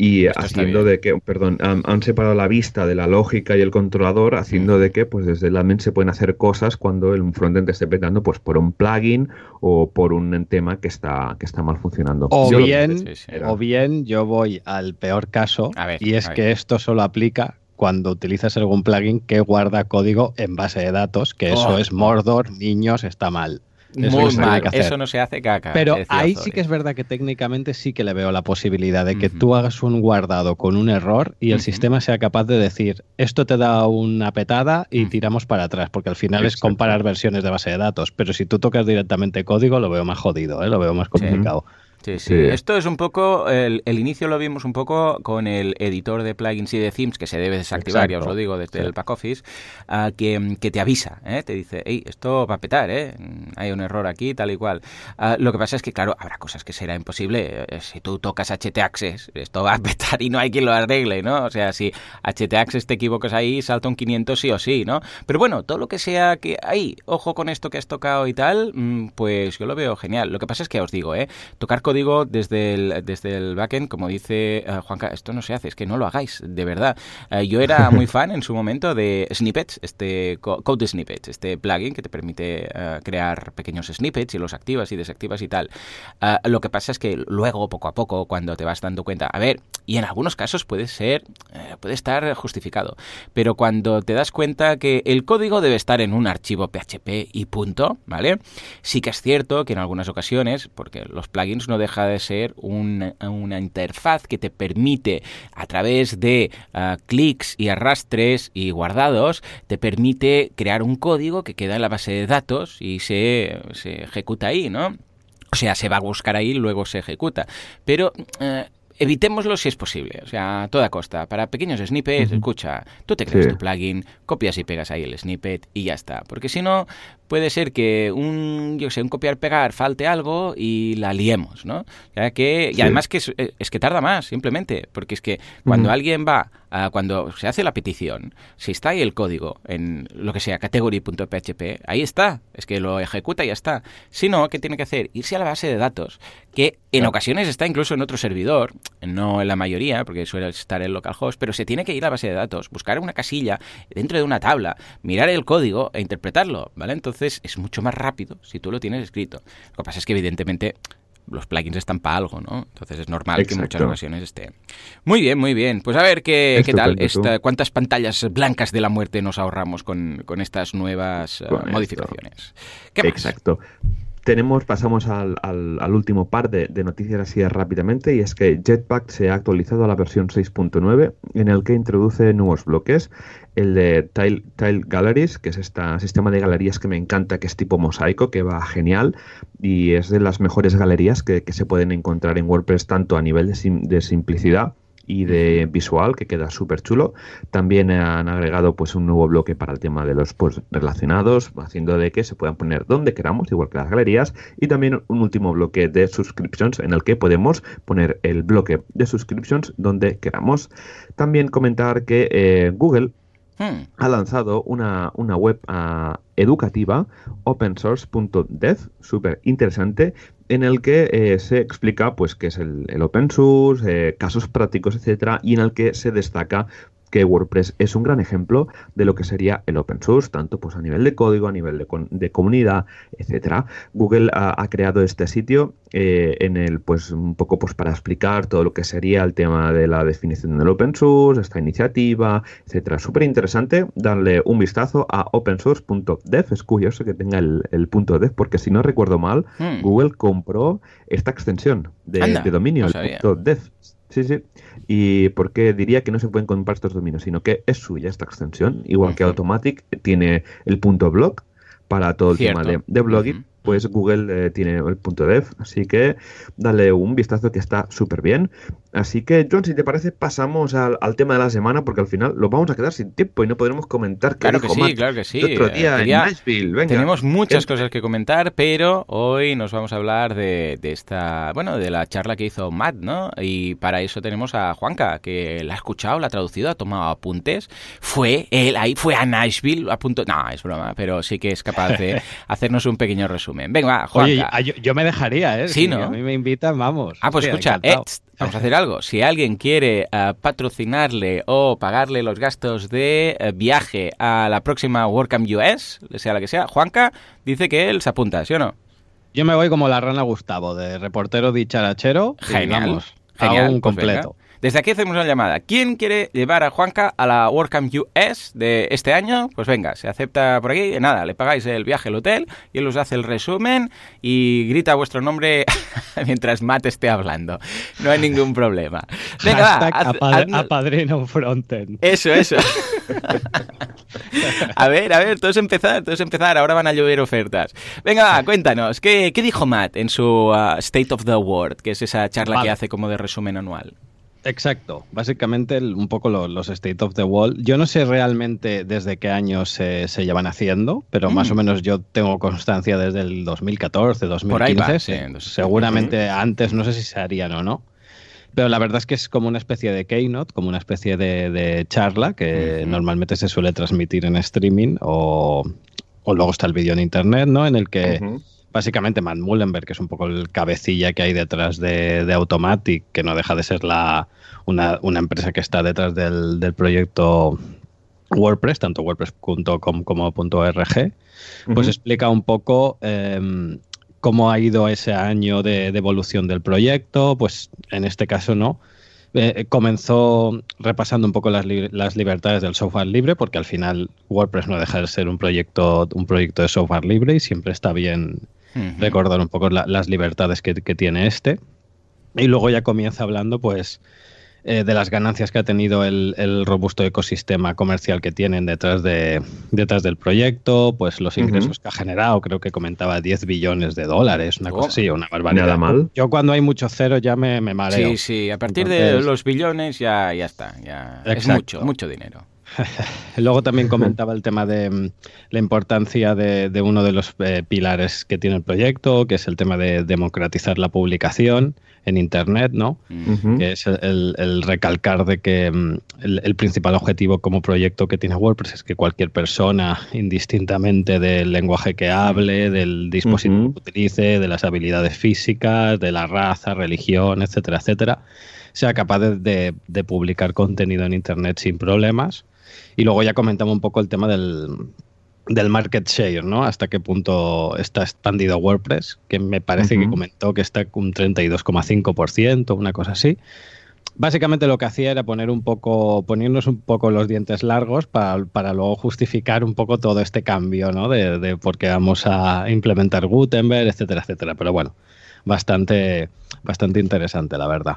y haciendo de que, perdón, han, separado la vista de la lógica y el controlador, haciendo de que pues desde el admin se pueden hacer cosas cuando el frontend esté petando pues por un plugin o por un tema que está, que está mal funcionando. O bien, o bien yo voy al peor caso y es que esto solo aplica cuando utilizas algún plugin que guarda código en base de datos, que eso oh. es Mordor, niños, está mal. Eso mal, eso no se hace caca. Pero ahí sí que es verdad que técnicamente sí que le veo la posibilidad de que tú hagas un guardado con un error y el sistema sea capaz de decir, esto te da una petada y tiramos para atrás, porque al final es comparar versiones de base de datos. Pero si tú tocas directamente código, lo veo más jodido, ¿eh? lo veo más complicado. Sí, sí, Esto es un poco, el, inicio lo vimos un poco con el editor de plugins y de themes que se debe desactivar, ya os lo digo, desde el back office, ah, que, te avisa, ¿eh? te dice, hey, esto va a petar, ¿eh? hay un error aquí, tal y cual. Ah, lo que pasa es que, claro, habrá cosas que será imposible. Eh, si tú tocas HT-Access, esto va a *laughs* petar y no hay quien lo arregle, ¿no? O sea, si HT-Access te equivocas ahí, salta un 500 sí o sí, ¿no? Pero bueno, todo lo que sea que, ay, ojo con esto que has tocado y tal, mm, pues yo lo veo genial. Lo que pasa es que os digo, ¿eh? Tocar código desde el, desde el backend, como dice uh, Juanca, esto no se hace, es que no lo hagáis, de verdad. Eh, yo era muy *laughs* fan en su momento de Snippets, este Code Snippets, este plugin que te permite eh, crear pequeños snippets y los activas y desactivas y tal. lo que pasa es que luego, poco a poco, cuando te vas dando cuenta, a ver, y en algunos casos puede ser, puede estar justificado, pero cuando te das cuenta que el código debe estar en un archivo PHP y punto, ¿vale? Sí que es cierto que en algunas ocasiones, porque los plugins no dejan de ser una, interfaz que te permite, a través de ah, clics y arrastres y guardados, te permite crear un código que queda en la base de datos y se, se ejecuta ahí, ¿no? O sea, se va a buscar ahí luego se ejecuta. Pero eh, evitémoslo si es posible, o sea, a toda costa. Para pequeños snippets, escucha, tú te creas tu plugin, copias y pegas ahí el snippet y ya está. Porque si no, puede ser que un, yo sé, un copiar-pegar falte algo y la liemos, ¿no? Ya que, y además que es, que tarda más, simplemente, porque es que cuando alguien va, a, cuando se hace la petición, si está ahí el código en lo que sea, category.php, ahí está, es que lo ejecuta y ya está. Si no, ¿qué tiene que hacer? Irse a la base de datos, que en ocasiones está incluso en otro servidor, no en la mayoría, porque suele estar en localhost, pero se tiene que ir a la base de datos, buscar una casilla dentro de una tabla, mirar el código e interpretarlo, ¿vale? Entonces es mucho más rápido si tú lo tienes escrito. Lo que pasa es que evidentemente los plugins están para algo, ¿no? Entonces es normal que en muchas ocasiones esté. Muy bien, muy bien. Pues a ver qué, qué tal, esta, cuántas pantallas blancas de la muerte nos ahorramos con, estas nuevas eh, modificaciones. ¿Qué Exacto tenemos, pasamos al, al, último par de, noticias así rápidamente y es que Jetpack se ha actualizado a la versión 6.9 en el que introduce nuevos bloques, el de Tile, Tile Galleries, que es este sistema de galerías que me encanta, que es tipo mosaico, que va genial y es de las mejores galerías que, se pueden encontrar en WordPress tanto a nivel de, de simplicidad y de visual que queda súper chulo. También han agregado pues un nuevo bloque para el tema de los posts relacionados, haciendo de que se puedan poner donde queramos, igual que las galerías, y también un último bloque de subscriptions en el que podemos poner el bloque de subscriptions donde queramos. También comentar que eh, Google hmm. ha lanzado una, una web ah, educativa, opensource.dev, súper interesante, en el que eh, se explica pues qué es el, open source, eh, casos prácticos, etcétera, y en el que se destaca que WordPress es un gran ejemplo de lo que sería el open source, tanto pues a nivel de código, a nivel de, comunidad, etcétera. Google ha, creado este sitio eh, en el, pues un poco pues para explicar todo lo que sería el tema de la definición del open source, esta iniciativa, etcétera. Súper interesante darle un vistazo a opensource.dev. Es curioso que tenga el, punto dev, porque si no recuerdo mal, hmm. Google compró esta extensión de, dominio, el punto dev. Sí, sí. ¿Y por qué diría que no se pueden comprar estos dominios? Sino que es suya esta extensión. Igual que Automatic tiene el punto blog para todo el tema de, blogging pues Google eh, tiene el punto dev, así que dale un vistazo que está súper bien. Así que, John, si te parece, pasamos al, tema de la semana, porque al final lo vamos a quedar sin tiempo y no podremos comentar. Claro que sí, claro que sí. Otro día en Nashville, venga. Tenemos muchas cosas que comentar, pero hoy nos vamos a hablar de, esta, bueno, de la charla que hizo Matt, ¿no? Y para eso tenemos a Juanca, que la ha escuchado, la ha traducido, ha tomado apuntes. Fue él ahí, fue a Nashville, a punto. No, es broma, pero sí que es capaz de *laughs* hacernos un pequeño resumen. Venga, Juanca. Oye, yo, me dejaría, ¿eh? Sí, ¿no? a mí me invitan, vamos. Ah, pues escucha, eh, vamos a hacer algo. Si alguien quiere eh, patrocinarle o pagarle los gastos de eh, viaje a la próxima WordCamp US, sea la que sea, Juanca dice que él se apunta, ¿sí o no? Yo me voy como la rana Gustavo, de reportero dicharachero. Genial. genial, un pues completo. Desde aquí hacemos una llamada. ¿Quién quiere llevar a Juanca a la WordCamp US de este año? Pues venga, se acepta por aquí. Nada, le pagáis el viaje al hotel y él os hace el resumen y grita vuestro nombre *laughs* mientras Matt esté hablando. No hay ningún problema. Venga, va, un frontend. Eso, eso. a ver, a ver, todos empezar, todos empezar. Ahora van a llover ofertas. Venga, cuéntanos, ¿qué, dijo Matt en su uh, State of the World, que es esa charla que hace como de resumen anual? Exacto, básicamente un poco los, State of the Wall. Yo no sé realmente desde qué años se, llevan haciendo, pero más o mm. menos yo tengo constancia desde el 2014, 2015. Seguramente antes, no sé si se harían o no. Pero la verdad es que es como una especie de keynote, como una especie de, charla que normalmente se suele transmitir en streaming o, luego está el vídeo en internet, ¿no? En el que básicamente Matt Mullenberg, que es un poco el cabecilla que hay detrás de, Automatic, que no deja de ser la, una, empresa que está detrás del, proyecto WordPress, tanto WordPress.com como .org, pues explica un poco em, cómo ha ido ese año de, evolución del proyecto, pues en este caso no. Eh, comenzó repasando un poco las, las, libertades del software libre, porque al final WordPress no deja de ser un proyecto, un proyecto de software libre y siempre está bien recordar un poco las libertades que, tiene este. Y luego ya comienza hablando, pues, eh, de las ganancias que ha tenido el, robusto ecosistema comercial que tienen detrás, de, detrás del proyecto, pues los ingresos que ha generado, creo que comentaba 10 billones de dólares, una cosa oh. así, una barbaridad. Nada mal. Yo cuando hay mucho cero ya me, me mareo. Sí, sí, a partir de los billones ya, ya está, ya es mucho, mucho dinero. *laughs* Luego también comentaba el tema de mm, la importancia de, uno de los eh, pilares que tiene el proyecto, que es el tema de democratizar la publicación en Internet, ¿no? Que es el, recalcar de que mm, el, principal objetivo como proyecto que tiene WordPress es que cualquier persona, indistintamente del lenguaje que hable, del dispositivo que utilice, de las habilidades físicas, de la raza, religión, etcétera, etcétera, sea capaz de publicar contenido en Internet sin problemas y luego ya comentamos un poco el tema del, market share, ¿no? Hasta qué punto está expandido WordPress, que me parece que comentó que está un 32,5%, una cosa así. Básicamente lo que hacía era poner un poco, ponernos un poco los dientes largos para, para luego justificar un poco todo este cambio, ¿no? De, de por qué vamos a implementar Gutenberg, etcétera, etcétera. Pero bueno, bastante, bastante interesante, la verdad.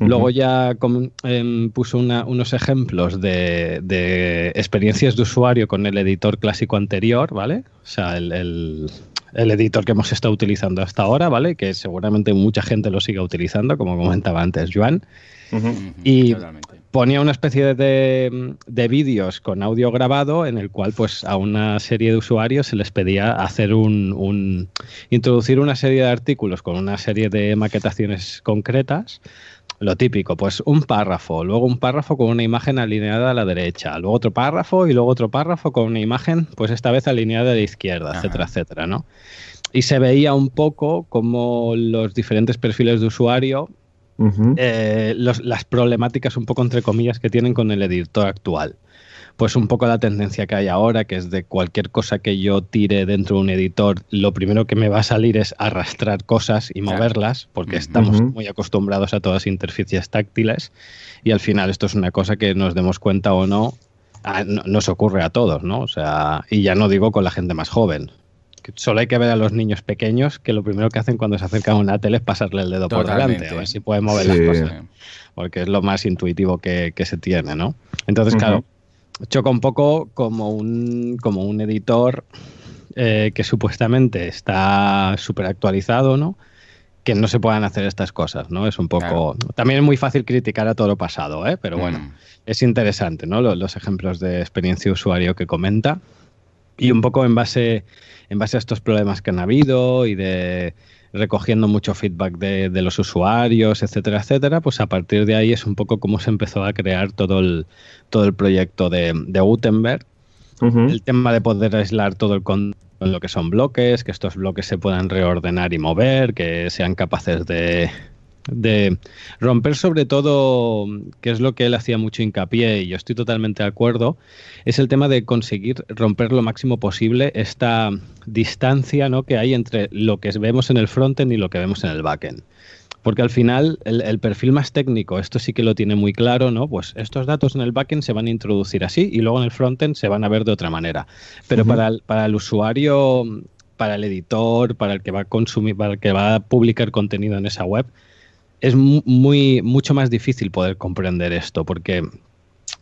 Luego ya em, puso unos ejemplos de, experiencias de usuario con el editor clásico anterior, ¿vale? O sea, el, editor que hemos estado utilizando hasta ahora, ¿vale? Que seguramente mucha gente lo siga utilizando, como comentaba antes Joan. Y ponía una especie de, de vídeos con audio grabado en el cual pues a una serie de usuarios se les pedía hacer un, un introducir una serie de artículos con una serie de maquetaciones concretas lo típico, pues un párrafo, luego un párrafo con una imagen alineada a la derecha, luego otro párrafo y luego otro párrafo con una imagen, pues esta vez alineada a la izquierda, etcétera, etcétera, ¿no? Y se veía un poco como los diferentes perfiles de usuario, eh, las problemáticas un poco entre comillas que tienen con el editor actual pues un poco la tendencia que hay ahora, que es de cualquier cosa que yo tire dentro de un editor, lo primero que me va a salir es arrastrar cosas y moverlas, porque estamos muy acostumbrados a todas las interfaces táctiles y al final esto es una cosa que nos demos cuenta o no, nos ocurre a todos, ¿no? O sea, y ya no digo con la gente más joven. Solo hay que ver a los niños pequeños que lo primero que hacen cuando se acercan a una tele es pasarle el dedo por delante, a ver si pueden mover las cosas. Porque es lo más intuitivo que, se tiene, ¿no? Entonces, claro, choca un poco como un, como un editor eh, que supuestamente está súper actualizado, ¿no? Que no se puedan hacer estas cosas, ¿no? Es un poco... También es muy fácil criticar a todo lo pasado, ¿eh? Pero bueno, mm. es interesante, ¿no? Los, los, ejemplos de experiencia de usuario que comenta. Y un poco en base, en base a estos problemas que han habido y de recogiendo mucho feedback de, los usuarios, etcétera, etcétera, pues a partir de ahí es un poco cómo se empezó a crear todo el, todo el proyecto de, Gutenberg. El tema de poder aislar todo el con lo que son bloques, que estos bloques se puedan reordenar y mover, que sean capaces de, de romper sobre todo, que es lo que él hacía mucho hincapié y yo estoy totalmente de acuerdo, es el tema de conseguir romper lo máximo posible esta distancia ¿no? que hay entre lo que vemos en el frontend y lo que vemos en el backend. Porque al final el, perfil más técnico, esto sí que lo tiene muy claro, ¿no? Pues estos datos en el backend se van a introducir así y luego en el frontend se van a ver de otra manera. Pero para, el, para el usuario, para el editor, para el que va a consumir, para el que va a publicar contenido en esa web, es muy, mucho más difícil poder comprender esto, porque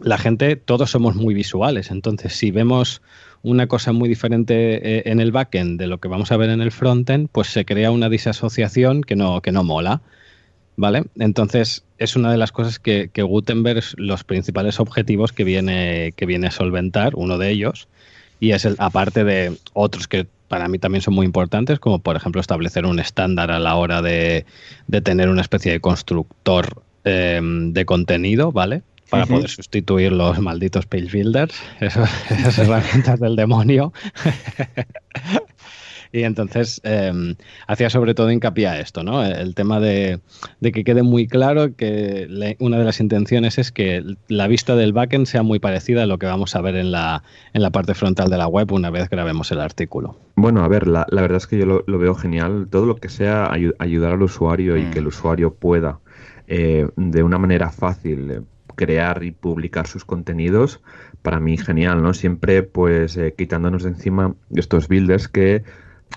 la gente, todos somos muy visuales. Entonces, si vemos una cosa muy diferente eh, en el backend de lo que vamos a ver en el frontend, pues se crea una disasociación que no, que no mola. ¿Vale? Entonces, es una de las cosas que, que, Gutenberg, los principales objetivos que viene, que viene a solventar, uno de ellos, y es el, aparte de otros que para mí también son muy importantes, como por ejemplo establecer un estándar a la hora de, tener una especie de constructor eh, de contenido, ¿vale? Para poder sustituir los malditos page builders, *laughs* esas *laughs* herramientas del demonio. Y entonces em, hacía sobre todo hincapié a esto, ¿no? El tema de, que quede muy claro que una de las intenciones es que la vista del backend sea muy parecida a lo que vamos a ver en la, en la parte frontal de la web una vez grabemos el artículo. Bueno, a ver, la, verdad es que yo lo, veo genial. Todo lo que sea ayudar al usuario y que el mm. usuario pueda eh, de una manera fácil eh, crear y publicar sus contenidos, para mí genial, ¿no? Siempre pues eh, quitándonos de encima estos builders que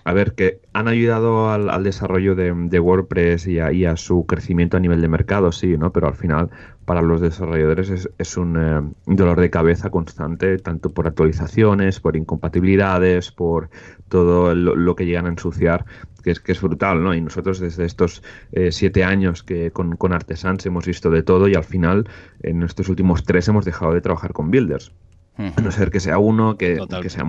a ver, que han ayudado al, desarrollo de, WordPress y a, su crecimiento a nivel de mercado, sí, ¿no? Pero al final, para los desarrolladores es, un eh, dolor de cabeza constante, tanto por actualizaciones, por incompatibilidades, por todo lo, que llegan a ensuciar, que es, que es brutal, ¿no? Y nosotros desde estos eh, siete años que con, con Artesans hemos visto de todo y al final, en estos últimos tres hemos dejado de trabajar con builders. A no ser que sea uno que, que sea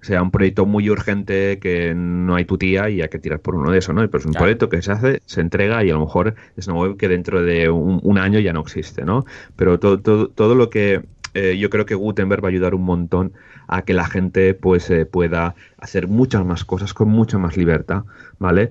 sea un proyecto muy urgente que no hay tu tía y hay que tirar por uno de esos, ¿no? Pero es un proyecto que se hace, se entrega y a lo mejor es una web que dentro de un, año ya no existe, ¿no? Pero todo, todo, todo lo que eh, yo creo que Gutenberg va a ayudar un montón a que la gente pues eh, pueda hacer muchas más cosas con mucha más libertad, ¿vale?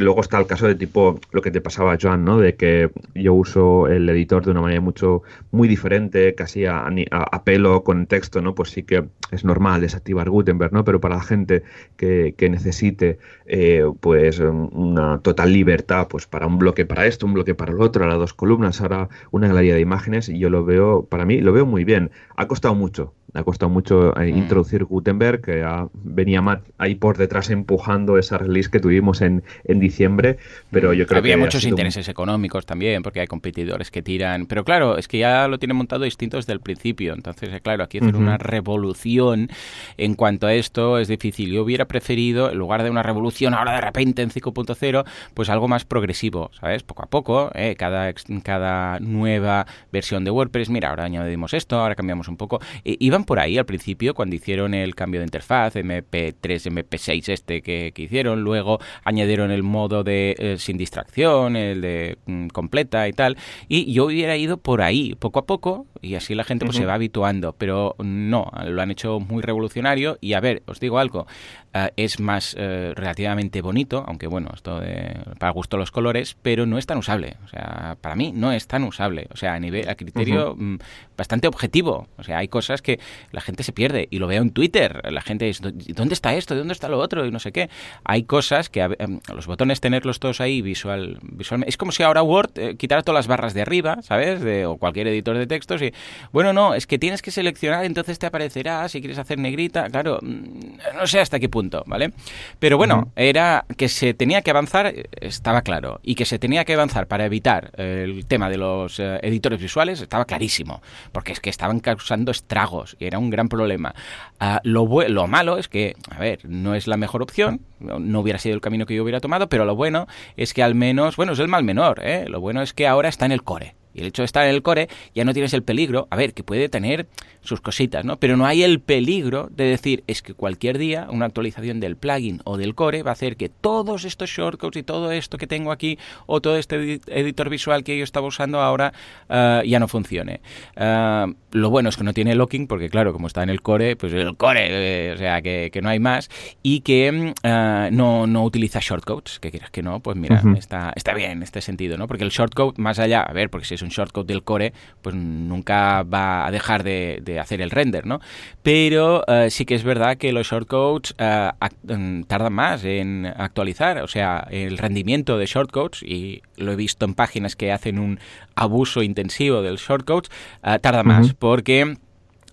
Luego está el caso de tipo lo que te pasaba, Joan, ¿no? De que yo uso el editor de una manera mucho, muy diferente, casi a, a, pelo con texto, ¿no? Pues sí que es normal desactivar Gutenberg, ¿no? Pero para la gente que, necesite, eh, pues, una total libertad, pues para un bloque para esto, un bloque para el otro, ahora dos columnas, ahora una galería de imágenes, y yo lo veo, para mí, lo veo muy bien. Ha costado mucho, ha costado mucho eh, mm. introducir Gutenberg, que venía Matt ahí por detrás empujando esa release que tuvimos en, en diciembre, pero yo creo Había que... Había muchos intereses económicos también, porque hay competidores que tiran... Pero claro, es que ya lo tienen montado distinto desde el principio, entonces, eh, claro, aquí hacer una revolución en cuanto a esto es difícil. Yo hubiera preferido, en lugar de una revolución ahora de repente en 5.0, pues algo más progresivo, ¿sabes? Poco a poco, ¿eh? cada, cada nueva versión de WordPress, mira, ahora añadimos esto, ahora cambiamos un poco. iba por ahí al principio cuando hicieron el cambio de interfaz, MP3, MP6 este que, hicieron, luego añadieron el modo de eh, sin distracción, el de mm, completa y tal, y yo hubiera ido por ahí poco a poco y así la gente pues se va habituando, pero no, lo han hecho muy revolucionario y a ver, os digo algo, eh, es más eh, relativamente bonito, aunque bueno, esto de, para gusto los colores, pero no es tan usable. O sea, para mí no es tan usable. O sea, a nivel, a criterio mm, bastante objetivo. O sea, hay cosas que la gente se pierde y lo veo en Twitter. La gente dice, ¿dónde está esto? ¿Dónde está lo otro? Y no sé qué. Hay cosas que em, los botones tenerlos todos ahí visual, visualmente. Es como si ahora Word eh, quitara todas las barras de arriba, ¿sabes? De, o cualquier editor de textos y, bueno, no, es que tienes que seleccionar, entonces te aparecerá si quieres hacer negrita. Claro, mm, no sé hasta qué punto ¿vale? Pero bueno, era que se tenía que avanzar, estaba claro, y que se tenía que avanzar para evitar el tema de los eh, editores visuales, estaba clarísimo, porque es que estaban causando estragos y era un gran problema. Ah, lo, lo malo es que, a ver, no es la mejor opción, no hubiera sido el camino que yo hubiera tomado, pero lo bueno es que al menos, bueno, es el mal menor, ¿eh? Lo bueno es que ahora está en el core. Y el hecho de estar en el core ya no tienes el peligro, a ver, que puede tener sus cositas, ¿no? Pero no hay el peligro de decir, es que cualquier día una actualización del plugin o del core va a hacer que todos estos shortcuts y todo esto que tengo aquí o todo este editor visual que yo estaba usando ahora uh, ya no funcione. Uh, lo bueno es que no tiene locking porque claro, como está en el core, pues el core, eh, o sea, que, que, no hay más y que uh, no, no utiliza shortcodes, que quieras que no, pues mira, -huh. está, está bien en este sentido, ¿no? Porque el shortcode, más allá, a ver, porque si es un shortcode del core, pues nunca va a dejar de, de hacer el render, ¿no? Pero uh, sí que es verdad que los shortcodes uh, tardan más en actualizar, o sea, el rendimiento de shortcodes, y lo he visto en páginas que hacen un abuso intensivo del shortcodes, uh, tarda uh -huh. más, porque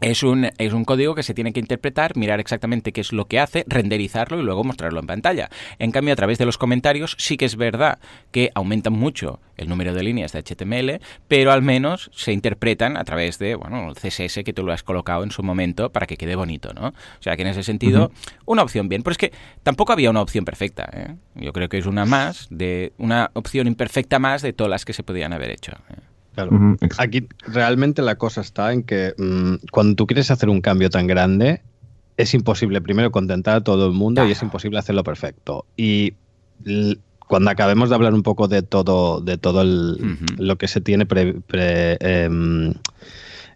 es un, es un código que se tiene que interpretar, mirar exactamente qué es lo que hace, renderizarlo y luego mostrarlo en pantalla. En cambio, a través de los comentarios sí que es verdad que aumentan mucho el número de líneas de HTML, pero al menos se interpretan a través de, bueno, el CSS que tú lo has colocado en su momento para que quede bonito, ¿no? O sea que en ese sentido, uh -huh. una opción bien. Pero es que tampoco había una opción perfecta, ¿eh? Yo creo que es una más, de una opción imperfecta más de todas las que se podían haber hecho. ¿eh? Claro. Uh -huh. Aquí realmente la cosa está en que mmm, cuando tú quieres hacer un cambio tan grande, es imposible primero contentar a todo el mundo claro. y es imposible hacerlo perfecto. Y cuando acabemos de hablar un poco de todo, de todo el, uh -huh. lo que se tiene pre, pre, eh,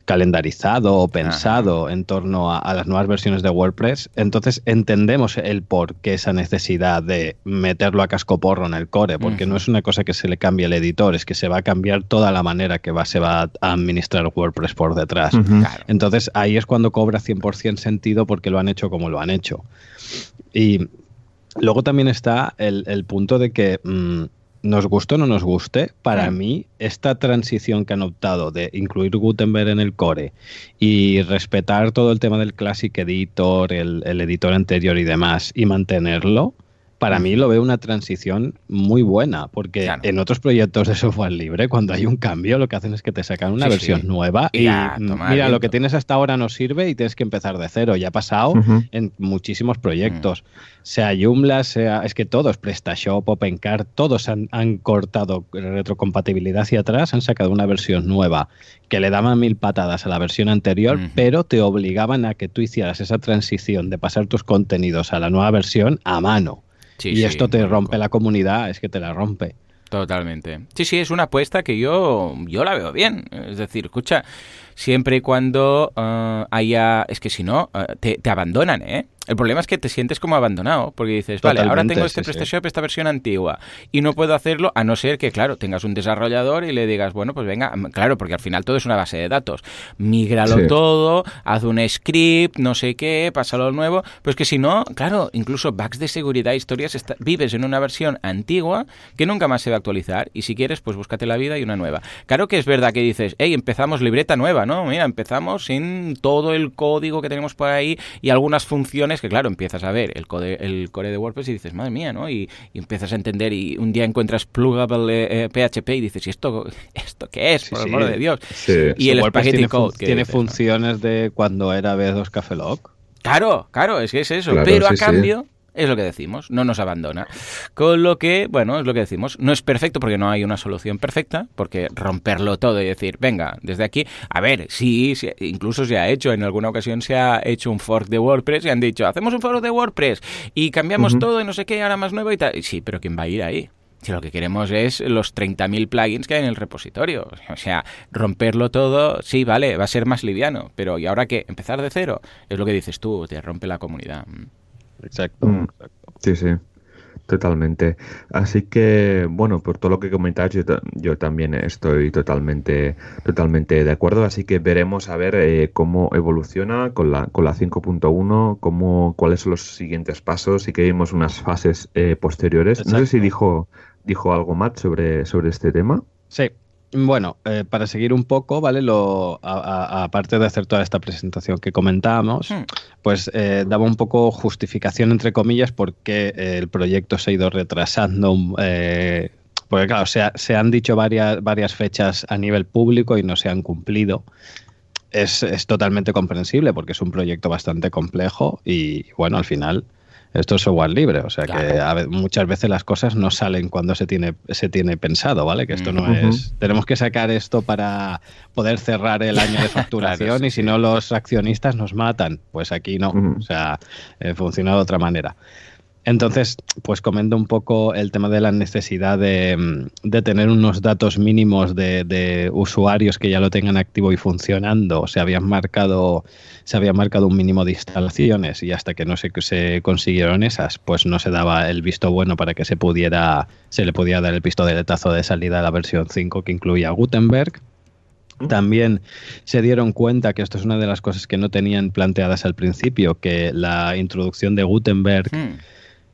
calendarizado o pensado Ajá. en torno a, a, las nuevas versiones de WordPress, entonces entendemos el por qué esa necesidad de meterlo a cascoporro en el core, porque no es una cosa que se le cambie al editor, es que se va a cambiar toda la manera que va, se va a administrar WordPress por detrás. Uh -huh. claro. Entonces ahí es cuando cobra 100% sentido porque lo han hecho como lo han hecho. Y luego también está el, el punto de que... Mmm, nos guste o no nos guste, para mí esta transición que han optado de incluir Gutenberg en el core y respetar todo el tema del Classic Editor, el, el editor anterior y demás, y mantenerlo, para mí lo veo una transición muy buena, porque claro. en otros proyectos de software libre, cuando hay un cambio, lo que hacen es que te sacan una sí, versión sí. nueva y ya, mira, lo que tienes hasta ahora no sirve y tienes que empezar de cero. Ya ha pasado uh -huh. en muchísimos proyectos. Uh -huh. Sea Joomla, sea... Es que todos, PrestaShop, OpenCart, todos han, han cortado retrocompatibilidad hacia atrás, han sacado una versión nueva que le daban mil patadas a la versión anterior, uh -huh. pero te obligaban a que tú hicieras esa transición de pasar tus contenidos a la nueva versión a mano. Sí, y sí, esto te rompe la comunidad, es que te la rompe. Totalmente. Sí, sí, es una apuesta que yo, yo la veo bien. Es decir, escucha, siempre y cuando uh, haya... Es que si no, uh, te, te, abandonan, ¿eh? El problema es que te sientes como abandonado, porque dices, Totalmente, vale, ahora tengo este sí, PrestaShop, sí. esta versión antigua, y no puedo hacerlo a no ser que, claro, tengas un desarrollador y le digas, bueno, pues venga, claro, porque al final todo es una base de datos. Mígralo sí. todo, haz un script, no sé qué, pásalo al nuevo. Pues que si no, claro, incluso bugs de seguridad, historias, está, vives en una versión antigua que nunca más se va a actualizar, y si quieres, pues búscate la vida y una nueva. Claro que es verdad que dices, hey, empezamos libreta nueva, ¿no? Mira, empezamos sin todo el código que tenemos por ahí y algunas funciones que claro, empiezas a ver el, core, el core de WordPress y dices, madre mía, ¿no? Y, y empiezas a entender y un día encuentras plugable eh, PHP y dices, ¿y esto, esto qué es? Por sí, el amor de Dios. Sí. Y el Spaghetti tiene Code. Que tiene dices, funciones ¿no? de cuando era B2 Café Lock. Claro, claro, es que es eso. Claro, pero sí, a cambio es lo que decimos, no nos abandona. Con lo que, bueno, es lo que decimos. No es perfecto porque no hay una solución perfecta, porque romperlo todo y decir, venga, desde aquí, a ver, sí, sí, incluso se ha hecho, en alguna ocasión se ha hecho un fork de WordPress y han dicho, hacemos un fork de WordPress y cambiamos uh -huh. todo y no sé qué, ahora más nuevo y tal. Sí, pero ¿quién va a ir ahí? Si lo que queremos es los 30.000 plugins que hay en el repositorio. O sea, romperlo todo, sí, vale, va a ser más liviano, pero ¿y ahora qué? ¿Empezar de cero? Es lo que dices tú, te rompe la comunidad. Exacto, mm. exacto. Sí, sí. Totalmente. Así que, bueno, por todo lo que comentáis, yo, yo también estoy totalmente, totalmente de acuerdo. Así que veremos a ver eh, cómo evoluciona con la, con la 5.1, cómo, cuáles son los siguientes pasos y que vimos unas fases eh, posteriores. Exacto. No sé si dijo, dijo algo más sobre, sobre este tema. Sí, bueno, eh, para seguir un poco, ¿vale? Lo, aparte de hacer toda esta presentación que comentábamos, hmm. pues eh, daba un poco justificación, entre comillas, por qué eh, el proyecto se ha ido retrasando. Eh, porque, claro, se, ha, se, han dicho varias, varias fechas a nivel público y no se han cumplido. Es, es, totalmente comprensible porque es un proyecto bastante complejo y, bueno, al final Esto es software libre, o sea que muchas veces las cosas no salen cuando se tiene, se tiene pensado, ¿vale? Que esto no es. Tenemos que sacar esto para poder cerrar el año de *laughs* facturación y si no los accionistas nos matan. Pues aquí no, o sea, eh, funciona de otra manera. Entonces, pues comento un poco el tema de la necesidad de, mm, tener unos datos mínimos de, usuarios que ya lo tengan activo y funcionando. Se habían marcado, se había marcado un mínimo de instalaciones y hasta que no se, se consiguieron esas, pues no se daba el visto bueno para que se pudiera, se le pudiera dar el pistoletazo de salida a la versión 5 que incluía Gutenberg. También se dieron cuenta que esto es una de las cosas que no tenían planteadas al principio, que la introducción de Gutenberg hmm.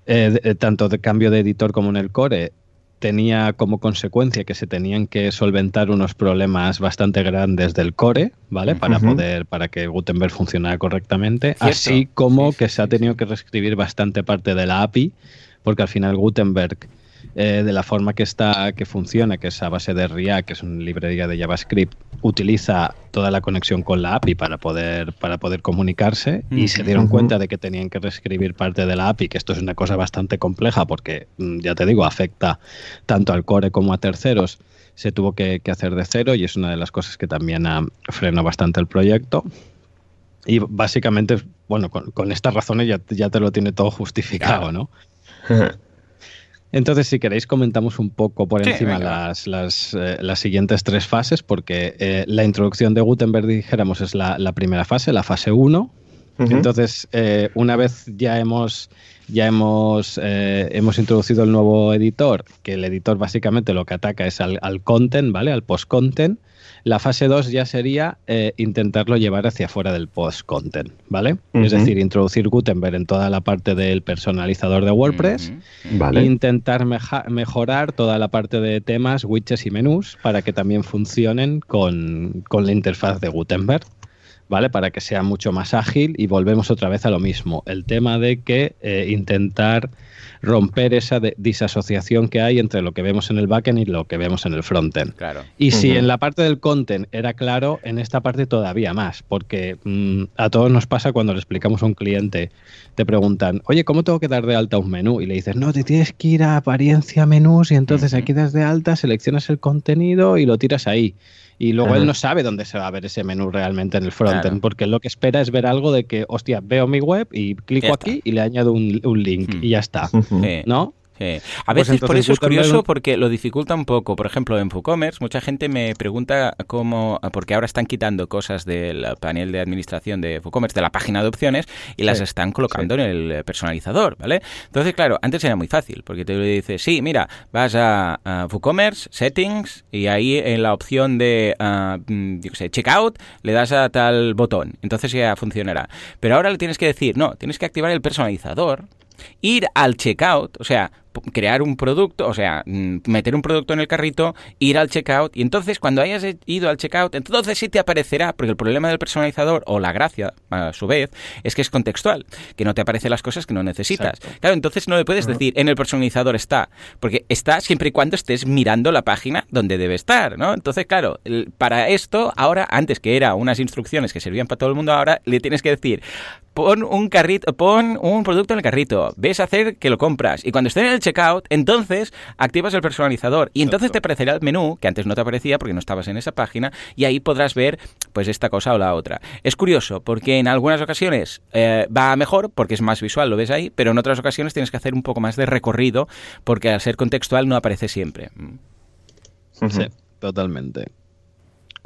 Eh, eh, tanto de cambio de editor como en el core, tenía como consecuencia que se tenían que solventar unos problemas bastante grandes del core, ¿vale? Para poder, para que Gutenberg funcionara correctamente, así como que se ha tenido que reescribir bastante parte de la API, porque al final Gutenberg eh, de la forma que está, que funciona, que es a base de React, que es una librería de JavaScript, utiliza toda la conexión con la API para poder, para poder comunicarse y se dieron cuenta de que tenían que reescribir parte de la API, que esto es una cosa bastante compleja porque, mm, ya te digo, afecta tanto al core como a terceros. Se tuvo que, hacer de cero y es una de las cosas que también ha frenado bastante el proyecto. Y básicamente, bueno, con, estas razones ya, ya, te lo tiene todo justificado, ¿no? *laughs* Entonces, si queréis, comentamos un poco por encima las, eh, las, siguientes tres fases, porque eh, la introducción de Gutenberg, dijéramos, es la, primera fase, la fase 1. Entonces, eh, una vez ya hemos, ya hemos, hemos introducido el nuevo editor, que el editor básicamente lo que ataca es al, al content, ¿vale? Al post-content. La fase 2 ya sería eh, intentarlo llevar hacia afuera del post-content, ¿vale? Es decir, introducir Gutenberg en toda la parte del personalizador de WordPress, e intentar mejorar toda la parte de temas, widgets y menús para que también funcionen con, la interfaz de Gutenberg. ¿vale? Para que sea mucho más ágil y volvemos otra vez a lo mismo. El tema de que eh, intentar romper esa disasociación que hay entre lo que vemos en el backend y lo que vemos en el frontend. Claro. Y si en la parte del content era claro, en esta parte todavía más, porque mm, a todos nos pasa cuando le explicamos a un cliente, te preguntan, oye, ¿cómo tengo que dar de alta un menú? Y le dices, no, te tienes que ir a apariencia menús y entonces aquí das de alta, seleccionas el contenido y lo tiras ahí. Y luego él no sabe dónde se va a ver ese menú realmente en el frontend, porque lo que espera es ver algo de que, hostia, veo mi web y clico aquí y le añado un, link y ya está. ¿No? A pues veces por eso es curioso porque lo dificulta un poco. Por ejemplo, en FooCommerce mucha gente me pregunta cómo, porque ahora están quitando cosas del panel de administración de FooCommerce, de la página de opciones, y las están colocando en el personalizador, ¿vale? Entonces, claro, antes era muy fácil, porque te dices, sí, mira, vas a, FooCommerce, Settings, y ahí en la opción de, uh, yo sé, Checkout, le das a tal botón, entonces ya funcionará. Pero ahora le tienes que decir, no, tienes que activar el personalizador, ir al checkout, o sea, crear un producto, o sea, mm, meter un producto en el carrito, ir al checkout y entonces cuando hayas ido al checkout, entonces sí te aparecerá, porque el problema del personalizador o la gracia, a su vez, es que es contextual, que no te aparecen las cosas que no necesitas. Claro, entonces no le puedes decir en el personalizador está, porque está siempre y cuando estés mirando la página donde debe estar, ¿no? Entonces, claro, para esto, ahora, antes que era unas instrucciones que servían para todo el mundo, ahora le tienes que decir, pon un carrito, pon un producto en el carrito, ves a hacer que lo compras y cuando esté en el checkout, entonces activas el personalizador y entonces te aparecerá el menú que antes no te aparecía porque no estabas en esa página y ahí podrás ver pues esta cosa o la otra. Es curioso porque en algunas ocasiones eh, va mejor porque es más visual, lo ves ahí, pero en otras ocasiones tienes que hacer un poco más de recorrido porque al ser contextual no aparece siempre. Sí, totalmente.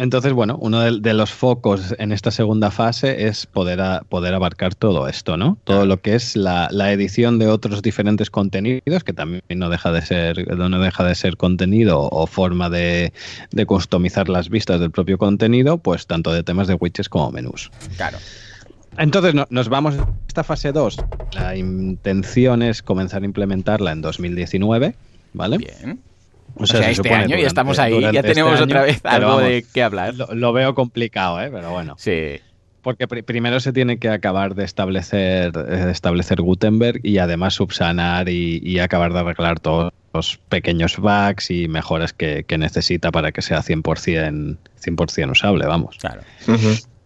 Entonces, bueno, uno de, los focos en esta segunda fase es poder, poder abarcar todo esto, ¿no? Todo lo que es la, edición de otros diferentes contenidos, que también no deja de ser, no deja de ser contenido o forma de, de customizar las vistas del propio contenido, pues tanto de temas de widgets como menús. Claro. Entonces nos vamos a esta fase 2. La intención es comenzar a implementarla en 2019, ¿vale? Bien. O sea, este año y estamos ahí, ya este tenemos otra vez algo de qué hablar. Lo, veo complicado, ¿eh? pero bueno. Sí. Porque primero se tiene que acabar de establecer, establecer Gutenberg y además subsanar y, acabar de arreglar todos los pequeños bugs y mejoras que, necesita para que sea 100%, 100 usable, vamos. Claro.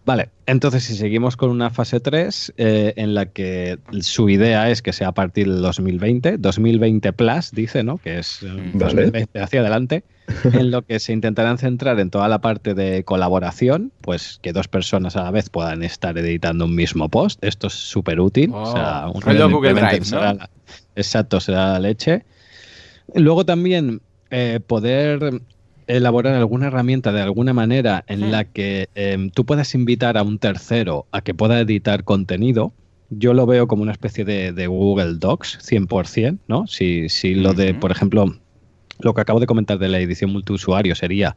Vale, entonces si seguimos con una fase 3 eh, en la que su idea es que sea a partir del 2020, 2020 Plus, dice, ¿no? Que es 2020 eh, hacia adelante, *laughs* en lo que se intentarán centrar en toda la parte de colaboración, pues que dos personas a la vez puedan estar editando un mismo post. Esto es súper útil. o sea, un Google Drive, ¿no? exacto, será la leche. Luego también eh, poder elaborar alguna herramienta de alguna manera en la que em, tú puedas invitar a un tercero a que pueda editar contenido, yo lo veo como una especie de, Google Docs 100%, ¿no? Si, si lo de, por ejemplo, lo que acabo de comentar de la edición multiusuario sería,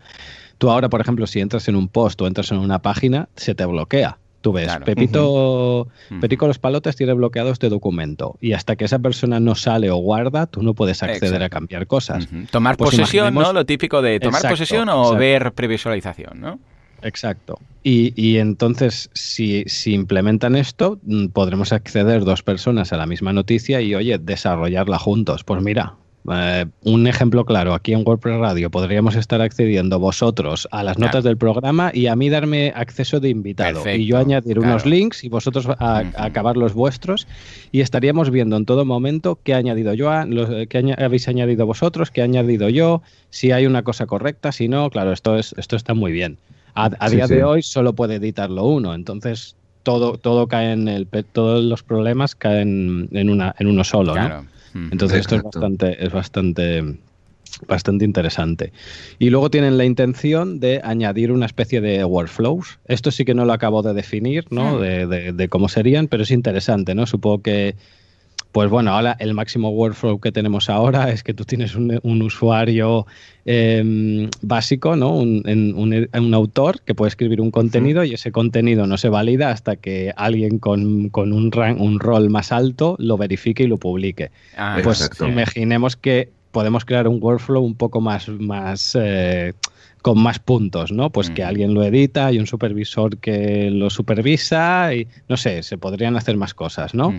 tú ahora, por ejemplo, si entras en un post o entras en una página, se te bloquea. Tú ves, Pepito, Perico los palotes tiene bloqueado este documento y hasta que esa persona no sale o guarda, tú no puedes acceder a cambiar cosas. Tomar pues posesión, ¿no? Lo típico de tomar posesión o ver previsualización, ¿no? Exacto. Y, y entonces, si, si, implementan esto, mm, podremos acceder dos personas a la misma noticia y, oye, desarrollarla juntos. Pues mira, eh, un ejemplo claro, aquí en WordPress Radio podríamos estar accediendo vosotros a las notas del programa y a mí darme acceso de invitado. Y yo añadir unos links y vosotros a, acabar los vuestros. Y estaríamos viendo en todo momento qué he añadido yo, qué habéis añadido vosotros, qué he añadido yo, si hay una cosa correcta, si no, claro, esto, es, esto está muy bien. A, día de hoy solo puede editarlo uno, entonces todo, todo cae en el todos los problemas caen en una en uno solo, ¿no? Entonces esto es bastante, es bastante, bastante interesante. Y luego tienen la intención de añadir una especie de workflows. Esto sí que no lo acabo de definir, ¿no? Hmm. De, de, cómo serían, pero es interesante, ¿no? Supongo que pues bueno, ahora el máximo workflow que tenemos ahora es que tú tienes un, usuario em, básico, ¿no? Un, un, autor que puede escribir un contenido y ese contenido no se valida hasta que alguien con, un, un rol más alto lo verifique y lo publique. Ah, pues imaginemos que podemos crear un workflow un poco más, más eh, con más puntos, ¿no? Pues que alguien lo edita, hay un supervisor que lo supervisa y no sé, se podrían hacer más cosas, ¿no?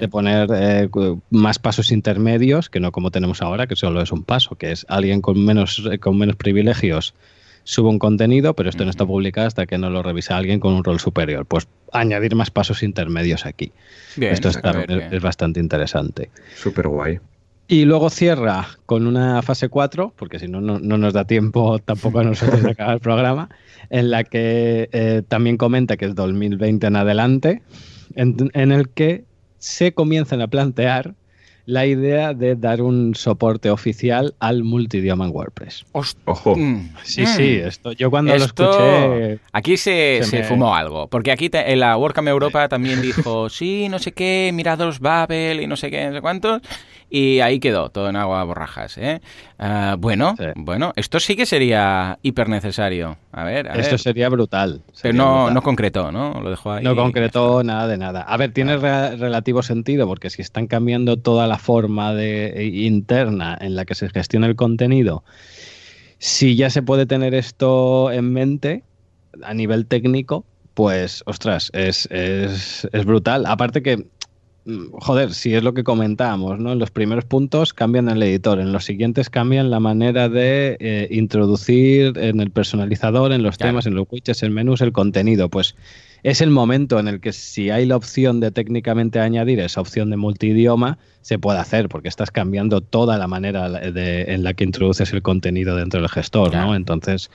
De poner eh, más pasos intermedios, que no como tenemos ahora, que solo es un paso, que es alguien con menos, con menos privilegios sube un contenido, pero esto no está publicado hasta que no lo revisa alguien con un rol superior. Pues añadir más pasos intermedios aquí. esto es bastante interesante. Súper guay. Y luego cierra con una fase 4, porque si no, no, nos da tiempo *laughs* tampoco a nosotros de acabar el programa, en la que eh, también comenta que es 2020 en adelante, en, el que se comienzan a plantear la idea de dar un soporte oficial al multidioma en WordPress. Ojo. Mm. Sí, sí, mm. esto yo cuando lo escuché... Aquí se, se, fumó algo, porque aquí en la WordCamp Europa también dijo, sí, no sé qué, mirados Babel y no sé qué, no sé cuántos, y ahí quedó, todo en agua borrajas. ¿eh? Ah, bueno, bueno, esto sí que sería hiper necesario. A ver, esto sería brutal. Pero no, no concretó, ¿no? Lo dejó ahí. No concretó nada de nada. A ver, tiene relativo sentido porque si están cambiando toda la forma de, e, interna en la que se gestiona el contenido, si ya se puede tener esto en mente a nivel técnico, pues, ostras, es, es, es brutal. Aparte que joder, si es lo que comentábamos, ¿no? En los primeros puntos cambian el editor, en los siguientes cambian la manera de eh, introducir en el personalizador, en los temas, en los widgets, en menús, el contenido. Pues es el momento en el que si hay la opción de técnicamente añadir esa opción de multidioma, se puede hacer, porque estás cambiando toda la manera en la que introduces el contenido dentro del gestor, ¿no? Entonces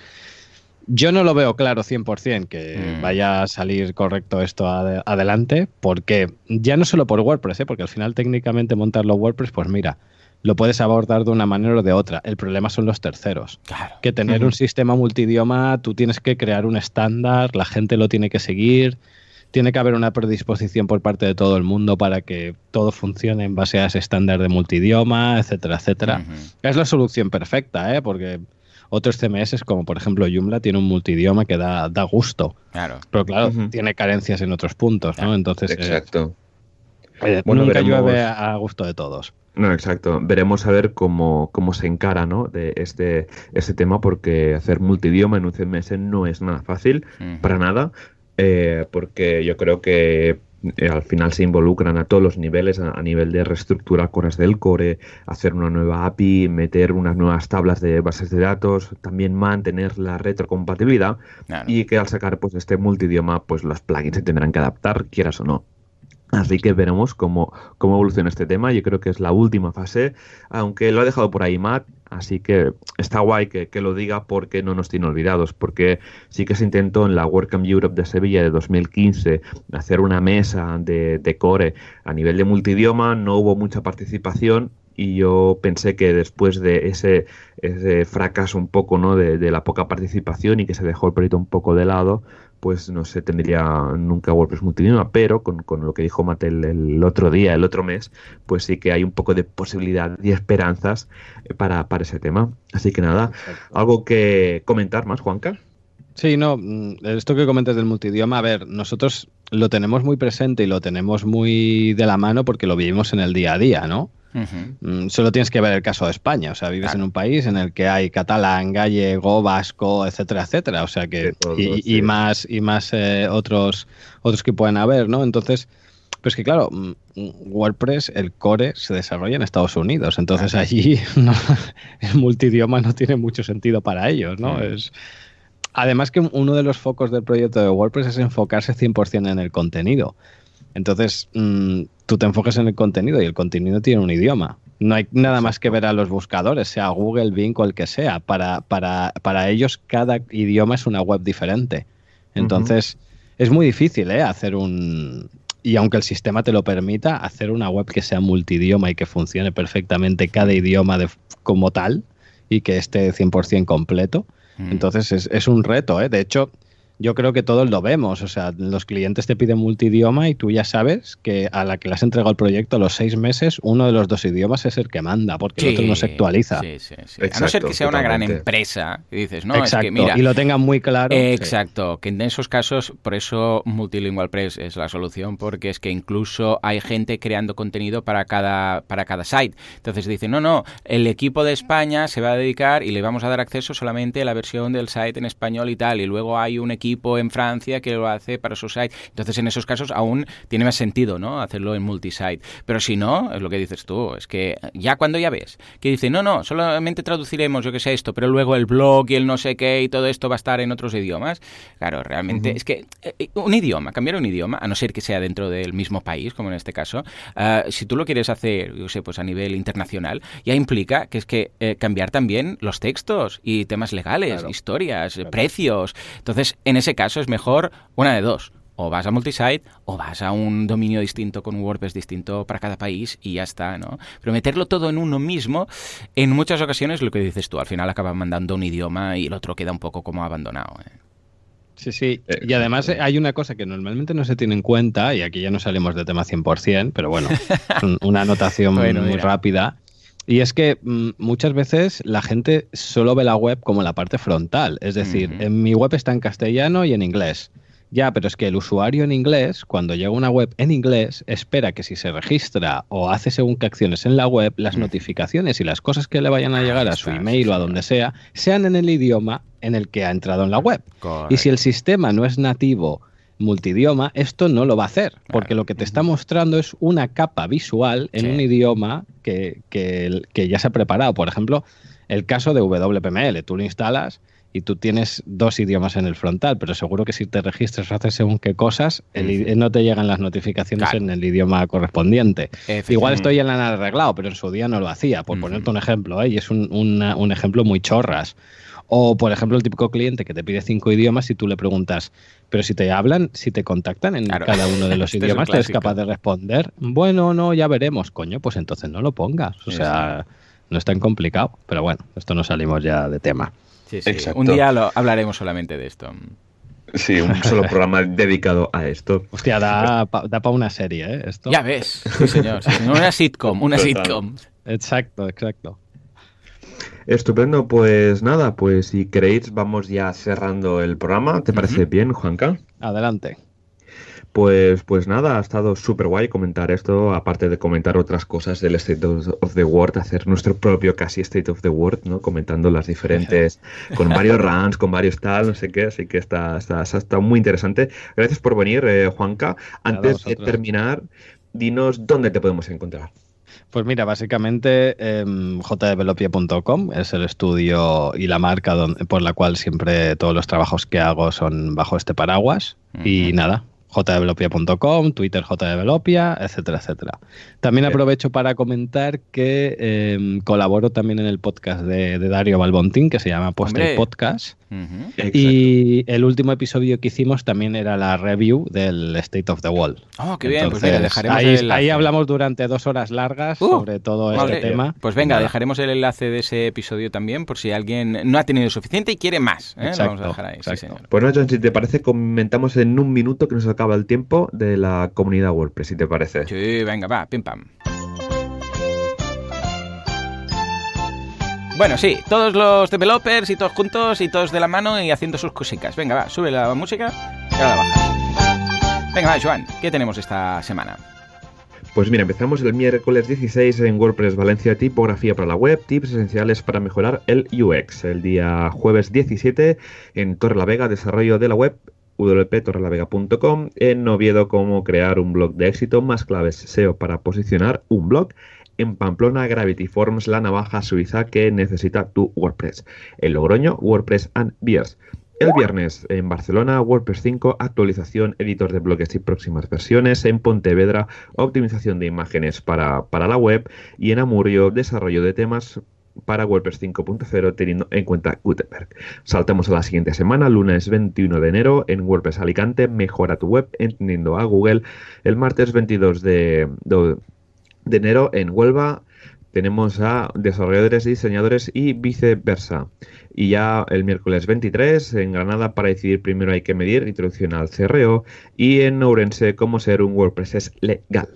yo no lo veo claro 100% que mm. vaya a salir correcto esto adelante, porque ya no solo por WordPress, ¿eh? porque al final técnicamente montarlo WordPress, pues mira, lo puedes abordar de una manera o de otra. El problema son los terceros. Que tener un sistema multidioma, tú tienes que crear un estándar, la gente lo tiene que seguir, tiene que haber una predisposición por parte de todo el mundo para que todo funcione en base a ese estándar de multidioma, etcétera, etcétera. Es la solución perfecta, ¿eh? porque otros CMS, como por ejemplo Joomla, tiene un multidioma que da, da gusto. Claro. Pero claro, tiene carencias en otros puntos, ¿no? Entonces. Eh, exacto. Eh, bueno, nunca llueve a gusto de todos. No, exacto. Veremos a ver cómo, cómo se encara ¿no? de este, este tema, porque hacer multidioma en un CMS no es nada fácil, para nada, eh, porque yo creo que eh, al final se involucran a todos los niveles, a, nivel de reestructurar cosas del core, hacer una nueva API, meter unas nuevas tablas de bases de datos, también mantener la retrocompatibilidad y que al sacar pues este multidioma pues los plugins se tendrán que adaptar, quieras o no. Así que veremos cómo, cómo evoluciona este tema. Yo creo que es la última fase, aunque lo ha dejado por ahí Matt, así que está guay que, que, lo diga porque no nos tiene olvidados, porque sí que se intentó en la WordCamp Europe de Sevilla de 2015 hacer una mesa de, de core a nivel de multidioma, no hubo mucha participación y yo pensé que después de ese, ese fracaso un poco ¿no? de, de, la poca participación y que se dejó el proyecto un poco de lado, pues no se tendría nunca WordPress multidioma, pero con, lo que dijo Mattel el otro día, el otro mes, pues sí que hay un poco de posibilidad y esperanzas eh, para, para ese tema. Así que nada, ¿algo que comentar más, Juanca? Sí, no, mm, esto que comentas del multidioma, a ver, nosotros lo tenemos muy presente y lo tenemos muy de la mano porque lo vivimos en el día a día, ¿no? Mm, solo tienes que ver el caso de España, o sea, vives en un país en el que hay catalán, gallego, vasco, etcétera, etcétera, o sea que y, más y más eh, otros otros que pueden haber, ¿no? Entonces, pues que claro, mm, WordPress, el core se desarrolla en Estados Unidos, entonces allí *laughs* el multidioma no tiene mucho sentido para ellos, ¿no? Es además que uno de los focos del proyecto de WordPress es enfocarse 100% en el contenido. Entonces, mm, tú te enfocas en el contenido y el contenido tiene un idioma. No hay nada más que ver a los buscadores, sea Google, Bing o el que sea. Para, para, para ellos cada idioma es una web diferente. Entonces, es muy difícil ¿eh? hacer un... Y aunque el sistema te lo permita, hacer una web que sea multidioma y que funcione perfectamente cada idioma de, como tal y que esté 100% completo. Entonces es, es, un reto. ¿eh? De hecho, yo creo que todos lo vemos. O sea, los clientes te piden multidioma y tú ya sabes que a la que le has entregado el proyecto a los seis meses, uno de los dos idiomas es el que manda, porque el otro no se actualiza. Sí, sí, sí. a no ser que sea una gran empresa, y dices, no, exacto, es que mira. Y lo tengan muy claro. exacto, que en esos casos, por eso Multilingual Press es la solución, porque es que incluso hay gente creando contenido para cada, para cada site. Entonces dicen, no, no, el equipo de España se va a dedicar y le vamos a dar acceso solamente a la versión del site en español y tal, y luego hay un equipo en Francia que lo hace para su site. Entonces, en esos casos aún tiene más sentido, ¿no? Hacerlo en multisite. Pero si no, es lo que dices tú, es que ya cuando ya ves que dice, no, no, solamente traduciremos, yo que sé esto, pero luego el blog y el no sé qué y todo esto va a estar en otros idiomas. Claro, realmente es que eh, eh, un idioma, cambiar un idioma, a no ser que sea dentro del mismo país, como en este caso, ah, si tú lo quieres hacer, yo sé, pues a nivel internacional, ya implica que es que eh, cambiar también los textos y temas legales, historias, precios. Entonces, en ese caso es mejor una de dos. O vas a multisite o vas a un dominio distinto con un WordPress distinto para cada país y ya está, ¿no? Pero meterlo todo en uno mismo, en muchas ocasiones lo que dices tú, al final acaba mandando un idioma y el otro queda un poco como abandonado. ¿eh? Sí, sí. Y además hay una cosa que normalmente no se tiene en cuenta, y aquí ya no salimos de tema 100%, pero bueno, *laughs* una anotación muy rápida. Y es que mm, muchas veces la gente solo ve la web como la parte frontal. Es decir, en mi web está en castellano y en inglés. Ya, pero es que el usuario en inglés, cuando llega una web en inglés, espera que si se registra o hace según qué acciones en la web, las notificaciones y las cosas que le vayan a llegar a su email o a donde sea, sean en el idioma en el que ha entrado en la web. Y si el sistema no es nativo multidioma, esto no lo va a hacer, porque lo que te está mostrando es una capa visual en un idioma que, que, ya se ha preparado. Por ejemplo, el caso de WPML, tú lo instalas y tú tienes dos idiomas en el frontal, pero seguro que si te registras o haces según qué cosas, no te llegan las notificaciones en el idioma correspondiente. Igual esto ya lo han arreglado, pero en su día no lo hacía, por ponerte un ejemplo, ¿eh? y es un, un ejemplo muy chorras. O, por ejemplo, el típico cliente que te pide cinco idiomas y tú le preguntas, pero si te hablan, si te contactan en cada uno de los *laughs* este idiomas, ¿te eres capaz de responder? Bueno, no, ya veremos, coño, pues entonces no lo pongas. O sea, no es tan complicado. Pero bueno, esto no salimos ya de tema. Sí, sí. Un día lo, hablaremos solamente de esto. Sí, un solo programa *laughs* dedicado a esto. Hostia, da, da para una serie, ¿eh? Esto. Ya ves, sí señor. Una sitcom, una sitcom. Exacto, exacto. Estupendo, pues nada, pues si queréis vamos ya cerrando el programa. ¿Te parece bien, Juanca? Adelante. Pues, pues nada, ha estado súper guay comentar esto, aparte de comentar otras cosas del State of the World, hacer nuestro propio casi State of the World, ¿no? Comentando las diferentes, *laughs* con varios runs, con varios tal, no sé qué, así que está, está, está muy interesante. Gracias por venir, eh, Juanca. Antes de terminar, dinos dónde te podemos encontrar. Pues mira, básicamente eh, jdevelopia.com es el estudio y la marca por la cual siempre todos los trabajos que hago son bajo este paraguas. Y nada, jdevelopia.com, Twitter jdevelopia, etcétera, etcétera. También aprovecho para comentar que em, colaboro también en el podcast de, Dario Balbontín, que se llama Puesta Y el último episodio que hicimos también era la review del State of the Wall. Oh, qué bien, pues dejaremos ahí, el ahí hablamos durante dos horas largas uh, sobre todo este tema. Pues venga, dejaremos el enlace de ese episodio también por si alguien no ha tenido suficiente y quiere más. ¿eh? Lo vamos a dejar ahí. Pues no, John, si te parece, comentamos en un minuto que nos acaba el tiempo de la comunidad WordPress, si te parece. Sí, venga, va, pim pam. Bueno, sí, todos los developers y todos juntos y todos de la mano y haciendo sus cositas. Venga, va, sube la música y ahora la baja. Venga, va, Joan, ¿qué tenemos esta semana? Pues mira, empezamos el miércoles 16 en WordPress Valencia Tipografía para la Web, tips esenciales para mejorar el UX. El día jueves 17 en Torre la Vega, desarrollo de la web www.torrelavega.com. En Oviedo, cómo crear un blog de éxito, más claves SEO para posicionar un blog en Pamplona Gravity Forms, la navaja suiza que necesita tu WordPress. En Logroño, WordPress and Beers. El viernes en Barcelona, WordPress 5, actualización, editor de bloques y próximas versiones. En Pontevedra, optimización de imágenes para, para la web. Y en Amurrio, desarrollo de temas para WordPress 5.0 teniendo en cuenta Gutenberg. Saltamos a la siguiente semana, lunes 21 de enero en WordPress Alicante, mejora tu web entendiendo a Google. El martes 22 de de enero en Huelva tenemos a desarrolladores diseñadores y viceversa. Y ya el miércoles 23 en Granada para decidir primero hay que medir, introducción al CRO y en Ourense cómo ser un WordPress es legal.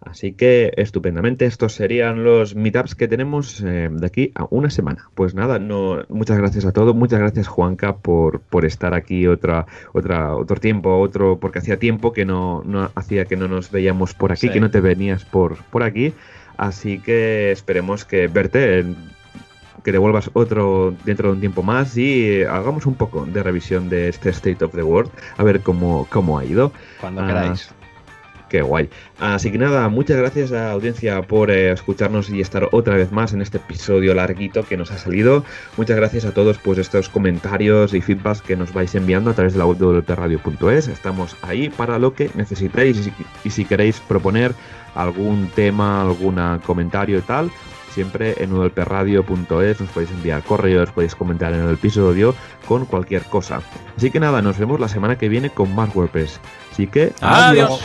Así que estupendamente, estos serían los meetups que tenemos eh, de aquí a una semana. Pues nada, no, muchas gracias a todos, muchas gracias Juanca por, por estar aquí otra, otra, otro tiempo, otro, porque hacía tiempo que no, no hacía que no nos veíamos por aquí, que no te venías por, por aquí. Así que esperemos que verte, que te vuelvas otro dentro de un tiempo más y hagamos un poco de revisión de este State of the World, a ver cómo, cómo ha ido. Cuando queráis. Qué guay. Así que nada, muchas gracias a la audiencia por eh, escucharnos y estar otra vez más en este episodio larguito que nos ha salido. Muchas gracias a todos pues estos comentarios y feedbacks que nos vais enviando a través de la web de WPRadio.es. Estamos ahí para lo que necesitéis y si, queréis proponer algún tema, algún comentario y tal, siempre en udolperradio.es nos podéis enviar correos, podéis comentar en el episodio con cualquier cosa. Así que nada, nos vemos la semana que viene con más WordPress. Así que adiós.